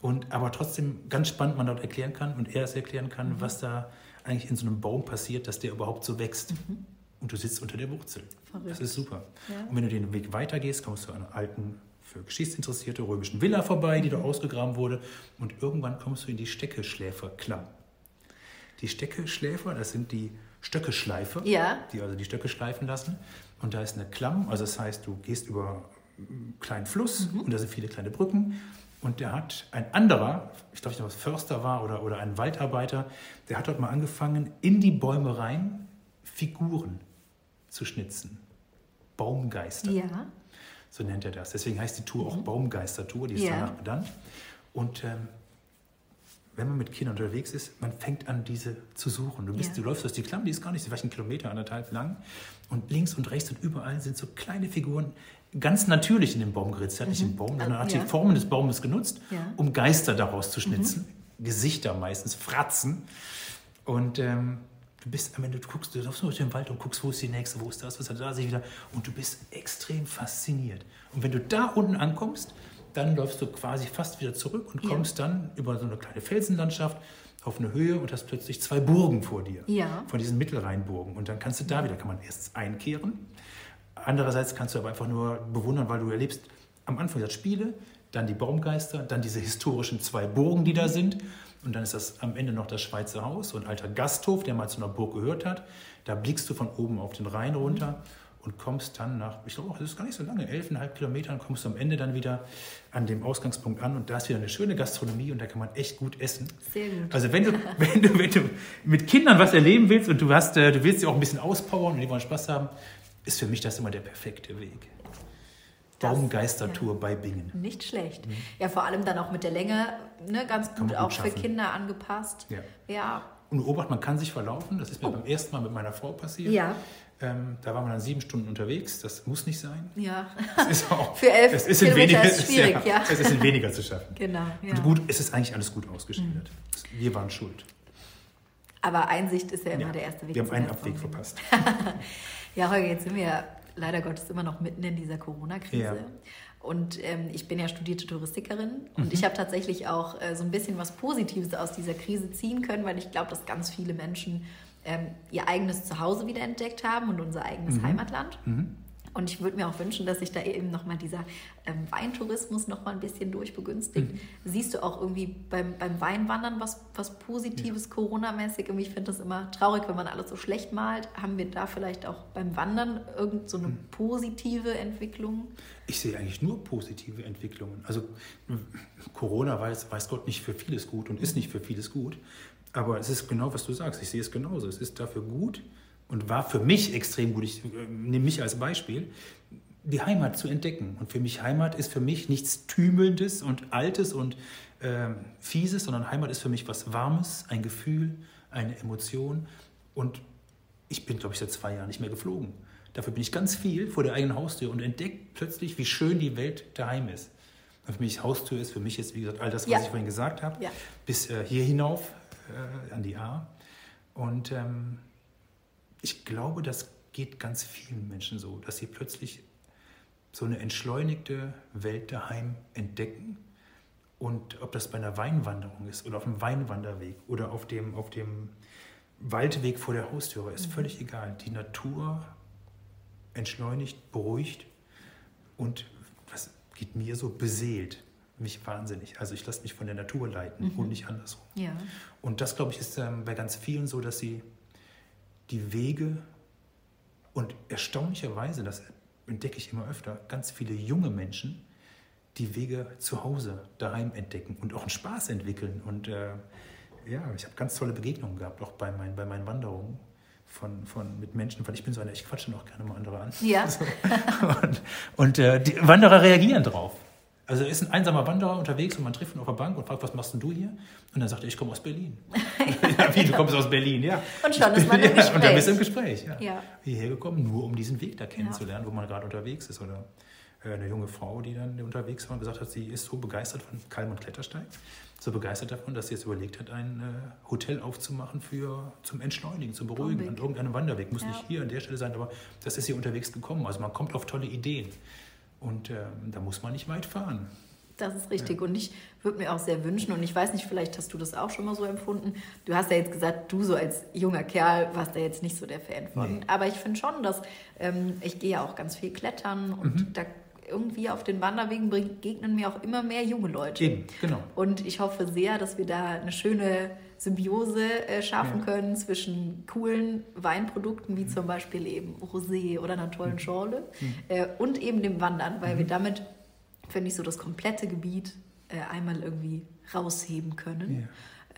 Speaker 2: Und aber trotzdem ganz spannend man dort erklären kann und er es erklären kann, mhm. was da eigentlich in so einem Baum passiert, dass der überhaupt so wächst. Mhm. Und du sitzt unter der Wurzel. Verrückt. Das ist super. Ja. Und wenn du den Weg weitergehst, kommst du an einer alten, für Geschichtsinteressierte römischen Villa vorbei, die da mhm. ausgegraben wurde. Und irgendwann kommst du in die Steckeschläferklamm. Die Steckeschläfer, das sind die Stöckeschleife,
Speaker 1: ja.
Speaker 2: die also die Stöcke schleifen lassen. Und da ist eine Klamm, also das heißt, du gehst über einen kleinen Fluss mhm. und da sind viele kleine Brücken. Und der hat ein anderer, ich glaube, ich was Förster war oder, oder ein Waldarbeiter, der hat dort mal angefangen, in die Bäume rein Figuren zu schnitzen. Baumgeister.
Speaker 1: Ja.
Speaker 2: So nennt er das. Deswegen heißt die Tour auch mhm. Baumgeistertour, die ist ja. danach benannt. Und ähm, wenn man mit Kindern unterwegs ist, man fängt an, diese zu suchen. Du, bist, ja. du läufst durch die Klamm, die ist gar nicht, vielleicht ein Kilometer, anderthalb lang. Und links und rechts und überall sind so kleine Figuren, ganz natürlich in den Baum geritzt. Er hat nicht den Baum, sondern hat ja. die Formen des Baumes genutzt, ja. um Geister daraus zu schnitzen. Mhm. Gesichter meistens, Fratzen. Und ähm, du bist am Ende, du guckst, du läufst durch den Wald und guckst, wo ist die nächste, wo ist das, was hat da sich wieder. Und du bist extrem fasziniert. Und wenn du da unten ankommst, dann läufst du quasi fast wieder zurück und kommst ja. dann über so eine kleine Felsenlandschaft auf eine Höhe und hast plötzlich zwei Burgen vor dir.
Speaker 1: Ja.
Speaker 2: Von diesen Mittelrheinburgen. Und dann kannst du da wieder, kann man erst einkehren. Andererseits kannst du aber einfach nur bewundern, weil du erlebst am Anfang das Spiele, dann die Baumgeister, dann diese historischen zwei Burgen, die da sind. Und dann ist das am Ende noch das Schweizer Haus, so ein alter Gasthof, der mal zu einer Burg gehört hat. Da blickst du von oben auf den Rhein runter und kommst dann nach, ich glaube, das ist gar nicht so lange, elfeinhalb Kilometern, kommst du am Ende dann wieder an dem Ausgangspunkt an und da ist wieder eine schöne Gastronomie und da kann man echt gut essen.
Speaker 1: Sehr gut.
Speaker 2: Also wenn du, *laughs* wenn du, wenn du mit Kindern was erleben willst und du hast, äh, du willst sie auch ein bisschen auspowern und die wollen Spaß haben, ist für mich das immer der perfekte Weg. Baumgeistertour ja. bei Bingen.
Speaker 1: Nicht schlecht. Mhm. Ja, vor allem dann auch mit der Länge, ne, ganz gut, gut auch schaffen. für Kinder angepasst.
Speaker 2: Ja.
Speaker 1: ja.
Speaker 2: Und beobacht, man kann sich verlaufen. Das ist mir oh. beim ersten Mal mit meiner Frau passiert.
Speaker 1: Ja.
Speaker 2: Ähm, da waren wir dann sieben Stunden unterwegs. Das muss nicht sein.
Speaker 1: Ja.
Speaker 2: Es ist auch, *laughs*
Speaker 1: Für elf
Speaker 2: es ist Kilometer weniger, ist schwierig, *laughs* ja,
Speaker 1: ja.
Speaker 2: Es ist in weniger zu schaffen.
Speaker 1: Genau.
Speaker 2: Ja. Und gut, es ist eigentlich alles gut ausgeschildert. Mhm. Wir waren schuld.
Speaker 1: Aber Einsicht ist ja immer
Speaker 2: ja,
Speaker 1: der erste Weg.
Speaker 2: Wir haben einen Abweg verpasst. *laughs*
Speaker 1: ja, Holger, jetzt sind wir leider Gottes immer noch mitten in dieser Corona-Krise. Und ähm, ich bin ja studierte Touristikerin und mhm. ich habe tatsächlich auch äh, so ein bisschen was Positives aus dieser Krise ziehen können, weil ich glaube, dass ganz viele Menschen ähm, ihr eigenes Zuhause wiederentdeckt haben und unser eigenes mhm. Heimatland. Mhm. Und ich würde mir auch wünschen, dass sich da eben nochmal dieser ähm, Weintourismus nochmal ein bisschen durchbegünstigt. Mhm. Siehst du auch irgendwie beim, beim Weinwandern was, was Positives, ja. Corona-mäßig? ich finde das immer traurig, wenn man alles so schlecht malt. Haben wir da vielleicht auch beim Wandern irgendeine so mhm. positive Entwicklung?
Speaker 2: Ich sehe eigentlich nur positive Entwicklungen. Also Corona weiß, weiß Gott nicht für vieles gut und ist nicht für vieles gut. Aber es ist genau, was du sagst. Ich sehe es genauso. Es ist dafür gut, und war für mich extrem gut, ich äh, nehme mich als Beispiel, die Heimat zu entdecken. Und für mich Heimat ist für mich nichts Tümelndes und Altes und äh, Fieses, sondern Heimat ist für mich was Warmes, ein Gefühl, eine Emotion. Und ich bin, glaube ich, seit zwei Jahren nicht mehr geflogen. Dafür bin ich ganz viel vor der eigenen Haustür und entdecke plötzlich, wie schön die Welt daheim ist. Und für mich Haustür ist für mich jetzt, wie gesagt, all das, was ja. ich vorhin gesagt habe, ja. bis äh, hier hinauf äh, an die A. Und ähm, ich glaube, das geht ganz vielen Menschen so, dass sie plötzlich so eine entschleunigte Welt daheim entdecken. Und ob das bei einer Weinwanderung ist oder auf einem Weinwanderweg oder auf dem, auf dem Waldweg vor der Haustüre, ist mhm. völlig egal. Die Natur entschleunigt, beruhigt und was geht mir so beseelt mich wahnsinnig. Also ich lasse mich von der Natur leiten mhm. und nicht andersrum. Ja. Und das, glaube ich, ist ähm, bei ganz vielen so, dass sie die Wege und erstaunlicherweise, das entdecke ich immer öfter, ganz viele junge Menschen, die Wege zu Hause, daheim entdecken und auch einen Spaß entwickeln. Und äh, ja, ich habe ganz tolle Begegnungen gehabt, auch bei, mein, bei meinen Wanderungen von, von, mit Menschen, weil ich bin so einer, ich quatsche noch gerne mal andere an. Ja. So. *laughs* Und, und äh, die Wanderer reagieren drauf. Also ist ein einsamer Wanderer unterwegs und man trifft ihn auf der Bank und fragt, was machst denn du hier? Und dann sagt er, ich komme aus Berlin. *laughs* ja, wie, du kommst aus Berlin, ja.
Speaker 1: Und schon ist man im *laughs* Gespräch.
Speaker 2: und dann bist du im Gespräch, ja. ja. Hierher gekommen, nur um diesen Weg da kennenzulernen, wo man gerade unterwegs ist. Oder äh, eine junge Frau, die dann unterwegs war und gesagt hat, sie ist so begeistert von Kalm- und Klettersteig, so begeistert davon, dass sie jetzt überlegt hat, ein äh, Hotel aufzumachen für zum Entschleunigen, zum Beruhigen, an irgendeinem Wanderweg. Muss ja. nicht hier an der Stelle sein, aber das ist hier unterwegs gekommen. Also man kommt auf tolle Ideen. Und ähm, da muss man nicht weit fahren.
Speaker 1: Das ist richtig. Ja. Und ich würde mir auch sehr wünschen, und ich weiß nicht, vielleicht hast du das auch schon mal so empfunden. Du hast ja jetzt gesagt, du so als junger Kerl warst da jetzt nicht so der Fan von. Nee. Aber ich finde schon, dass ähm, ich gehe ja auch ganz viel klettern und mhm. da irgendwie auf den Wanderwegen begegnen mir auch immer mehr junge Leute.
Speaker 2: Eben, genau.
Speaker 1: Und ich hoffe sehr, dass wir da eine schöne Symbiose äh, schaffen ja. können zwischen coolen Weinprodukten wie mhm. zum Beispiel eben Rosé oder einer tollen mhm. Schorle mhm. äh, und eben dem Wandern, weil mhm. wir damit, finde ich, so das komplette Gebiet äh, einmal irgendwie rausheben können.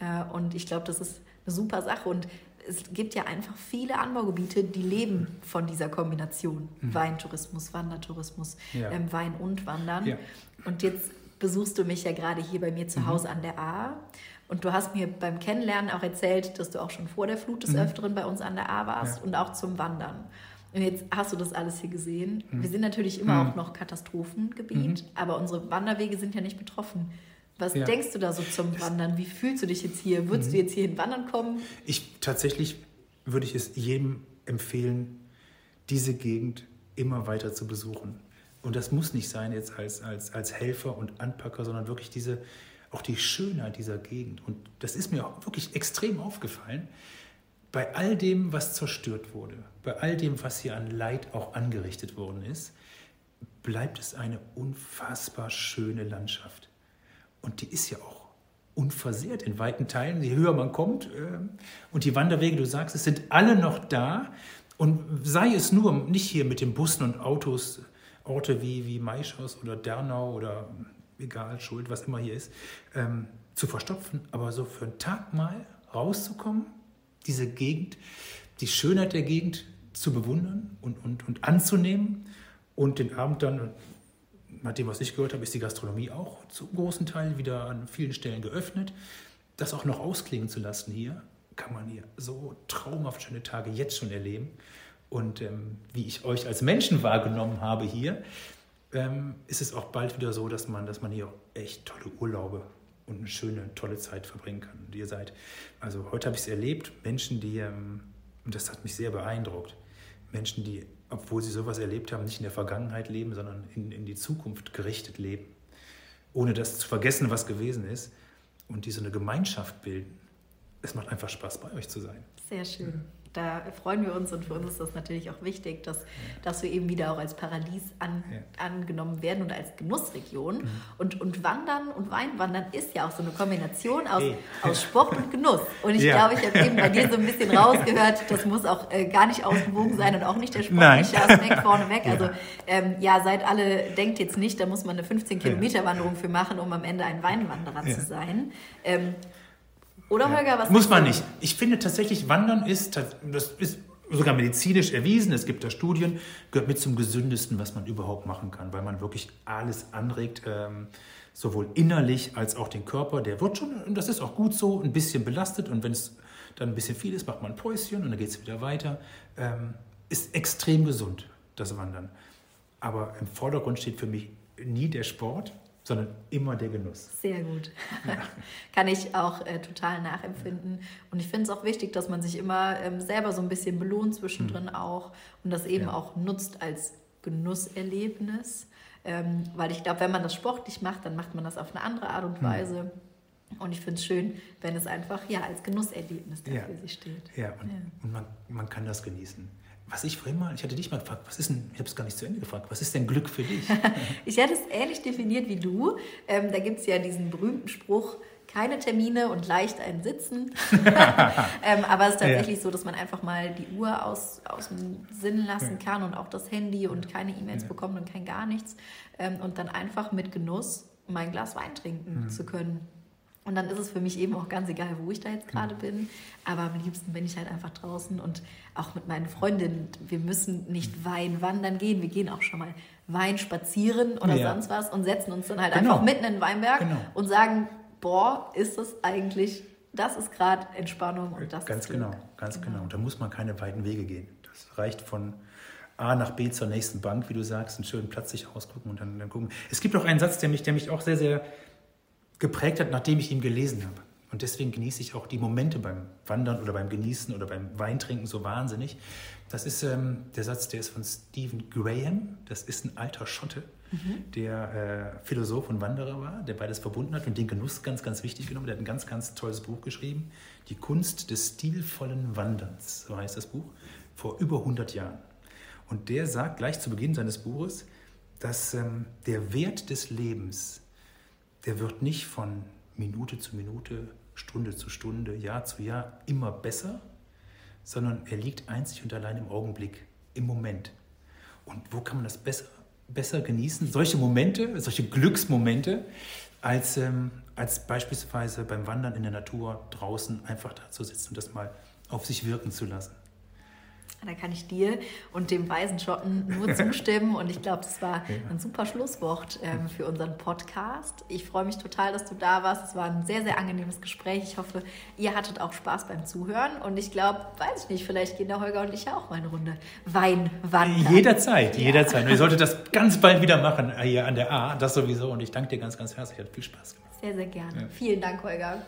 Speaker 1: Ja. Äh, und ich glaube, das ist eine super Sache. Und es gibt ja einfach viele Anbaugebiete, die leben von dieser Kombination mhm. Weintourismus, Wandertourismus, ja. ähm, Wein und Wandern. Ja. Und jetzt besuchst du mich ja gerade hier bei mir zu mhm. Hause an der A. Und du hast mir beim Kennenlernen auch erzählt, dass du auch schon vor der Flut des mhm. Öfteren bei uns an der A warst ja. und auch zum Wandern. Und jetzt hast du das alles hier gesehen. Mhm. Wir sind natürlich immer mhm. auch noch Katastrophengebiet, mhm. aber unsere Wanderwege sind ja nicht betroffen. Was ja. denkst du da so zum Wandern? Wie fühlst du dich jetzt hier? Würdest mhm. du jetzt hierhin wandern kommen?
Speaker 2: Ich tatsächlich würde ich es jedem empfehlen, diese Gegend immer weiter zu besuchen. Und das muss nicht sein jetzt als, als, als Helfer und Anpacker, sondern wirklich diese, auch die Schönheit dieser Gegend. Und das ist mir auch wirklich extrem aufgefallen. Bei all dem, was zerstört wurde, bei all dem, was hier an Leid auch angerichtet worden ist, bleibt es eine unfassbar schöne Landschaft. Und die ist ja auch unversehrt in weiten Teilen, je höher man kommt. Ähm, und die Wanderwege, du sagst, es sind alle noch da. Und sei es nur nicht hier mit den Bussen und Autos, Orte wie, wie Maischhaus oder Dernau oder egal, Schuld, was immer hier ist, ähm, zu verstopfen, aber so für einen Tag mal rauszukommen, diese Gegend, die Schönheit der Gegend zu bewundern und, und, und anzunehmen und den Abend dann, nach dem, was ich gehört habe, ist die Gastronomie auch zum großen Teil wieder an vielen Stellen geöffnet. Das auch noch ausklingen zu lassen hier, kann man hier so traumhaft schöne Tage jetzt schon erleben. Und ähm, wie ich euch als Menschen wahrgenommen habe hier, ähm, ist es auch bald wieder so, dass man, dass man hier echt tolle Urlaube und eine schöne, tolle Zeit verbringen kann. Und ihr seid, also heute habe ich es erlebt, Menschen, die, ähm, und das hat mich sehr beeindruckt, Menschen, die, obwohl sie sowas erlebt haben, nicht in der Vergangenheit leben, sondern in, in die Zukunft gerichtet leben, ohne das zu vergessen, was gewesen ist, und die so eine Gemeinschaft bilden. Es macht einfach Spaß, bei euch zu sein.
Speaker 1: Sehr schön. Da freuen wir uns und für uns ist das natürlich auch wichtig, dass, dass wir eben wieder auch als Paradies an, ja. angenommen werden und als Genussregion. Mhm. Und, und Wandern und Weinwandern ist ja auch so eine Kombination aus, hey. aus Sport und Genuss. Und ich ja. glaube, ich habe eben bei dir so ein bisschen *laughs* rausgehört, das muss auch äh, gar nicht ausgewogen sein und auch nicht der sportliche Aspekt vorneweg. *laughs* Also ähm, ja, seid alle, denkt jetzt nicht, da muss man eine 15 Kilometer Wanderung für machen, um am Ende ein Weinwanderer zu sein. Ähm, oder Holger, was
Speaker 2: Muss man nicht. Ich finde tatsächlich, Wandern ist, das ist sogar medizinisch erwiesen, es gibt da Studien, gehört mit zum gesündesten, was man überhaupt machen kann, weil man wirklich alles anregt, ähm, sowohl innerlich als auch den Körper. Der wird schon, und das ist auch gut so, ein bisschen belastet und wenn es dann ein bisschen viel ist, macht man ein Päuschen und dann geht es wieder weiter. Ähm, ist extrem gesund, das Wandern. Aber im Vordergrund steht für mich nie der Sport, sondern immer der Genuss.
Speaker 1: Sehr gut. Ja. *laughs* Kann ich auch äh, total nachempfinden. Und ich finde es auch wichtig, dass man sich immer ähm, selber so ein bisschen belohnt zwischendrin mhm. auch und das eben ja. auch nutzt als Genusserlebnis. Ähm, weil ich glaube, wenn man das sportlich macht, dann macht man das auf eine andere Art und mhm. Weise. Mhm. Und ich finde es schön, wenn es einfach ja, als Genusserlebnis da
Speaker 2: ja.
Speaker 1: für sich steht.
Speaker 2: Ja, und, und man, man kann das genießen. Was ich vorhin mal, ich hatte dich mal gefragt, was ist denn, ich habe es gar nicht zu Ende gefragt, was ist denn Glück für dich? *laughs*
Speaker 1: ich hatte es ähnlich definiert wie du. Ähm, da gibt es ja diesen berühmten Spruch, keine Termine und leicht ein Sitzen. *laughs* *laughs* ähm, aber es ist tatsächlich ja. so, dass man einfach mal die Uhr aus, aus dem Sinn lassen kann und auch das Handy und keine E-Mails ja. bekommt und kein gar nichts. Ähm, und dann einfach mit Genuss mein Glas Wein trinken mhm. zu können. Und dann ist es für mich eben auch ganz egal, wo ich da jetzt gerade bin. Aber am liebsten bin ich halt einfach draußen und auch mit meinen Freundinnen. Wir müssen nicht Wein wandern gehen. Wir gehen auch schon mal Wein spazieren oder ja. sonst was und setzen uns dann halt genau. einfach mitten in den Weinberg genau. und sagen, boah, ist das eigentlich, das ist gerade Entspannung und das
Speaker 2: ganz
Speaker 1: ist
Speaker 2: genau, ganz genau. genau. Und da muss man keine weiten Wege gehen. Das reicht von A nach B zur nächsten Bank, wie du sagst, einen schönen Platz sich ausgucken und dann, dann gucken. Es gibt auch einen Satz, der mich, der mich auch sehr, sehr geprägt hat, nachdem ich ihn gelesen habe. Und deswegen genieße ich auch die Momente beim Wandern oder beim Genießen oder beim Weintrinken so wahnsinnig. Das ist ähm, der Satz, der ist von Stephen Graham. Das ist ein alter Schotte, mhm. der äh, Philosoph und Wanderer war, der beides verbunden hat und den Genuss ganz, ganz wichtig genommen. Der hat ein ganz, ganz tolles Buch geschrieben. Die Kunst des stilvollen Wanderns, so heißt das Buch, vor über 100 Jahren. Und der sagt gleich zu Beginn seines Buches, dass ähm, der Wert des Lebens der wird nicht von Minute zu Minute, Stunde zu Stunde, Jahr zu Jahr immer besser, sondern er liegt einzig und allein im Augenblick, im Moment. Und wo kann man das besser, besser genießen? Solche Momente, solche Glücksmomente, als, ähm, als beispielsweise beim Wandern in der Natur draußen einfach da zu sitzen und das mal auf sich wirken zu lassen.
Speaker 1: Da kann ich dir und dem weisen Schotten nur *laughs* zustimmen. Und ich glaube, das war ein super Schlusswort ähm, für unseren Podcast. Ich freue mich total, dass du da warst. Es war ein sehr, sehr angenehmes Gespräch. Ich hoffe, ihr hattet auch Spaß beim Zuhören. Und ich glaube, weiß ich nicht, vielleicht gehen der Holger und ich ja auch mal eine Runde Wein wandern.
Speaker 2: Jederzeit, ja. jederzeit. Und ihr solltet das *laughs* ganz bald wieder machen äh, hier an der A. Das sowieso. Und ich danke dir ganz, ganz herzlich. Hat viel Spaß gemacht.
Speaker 1: Sehr, sehr gerne. Ja. Vielen Dank, Holger.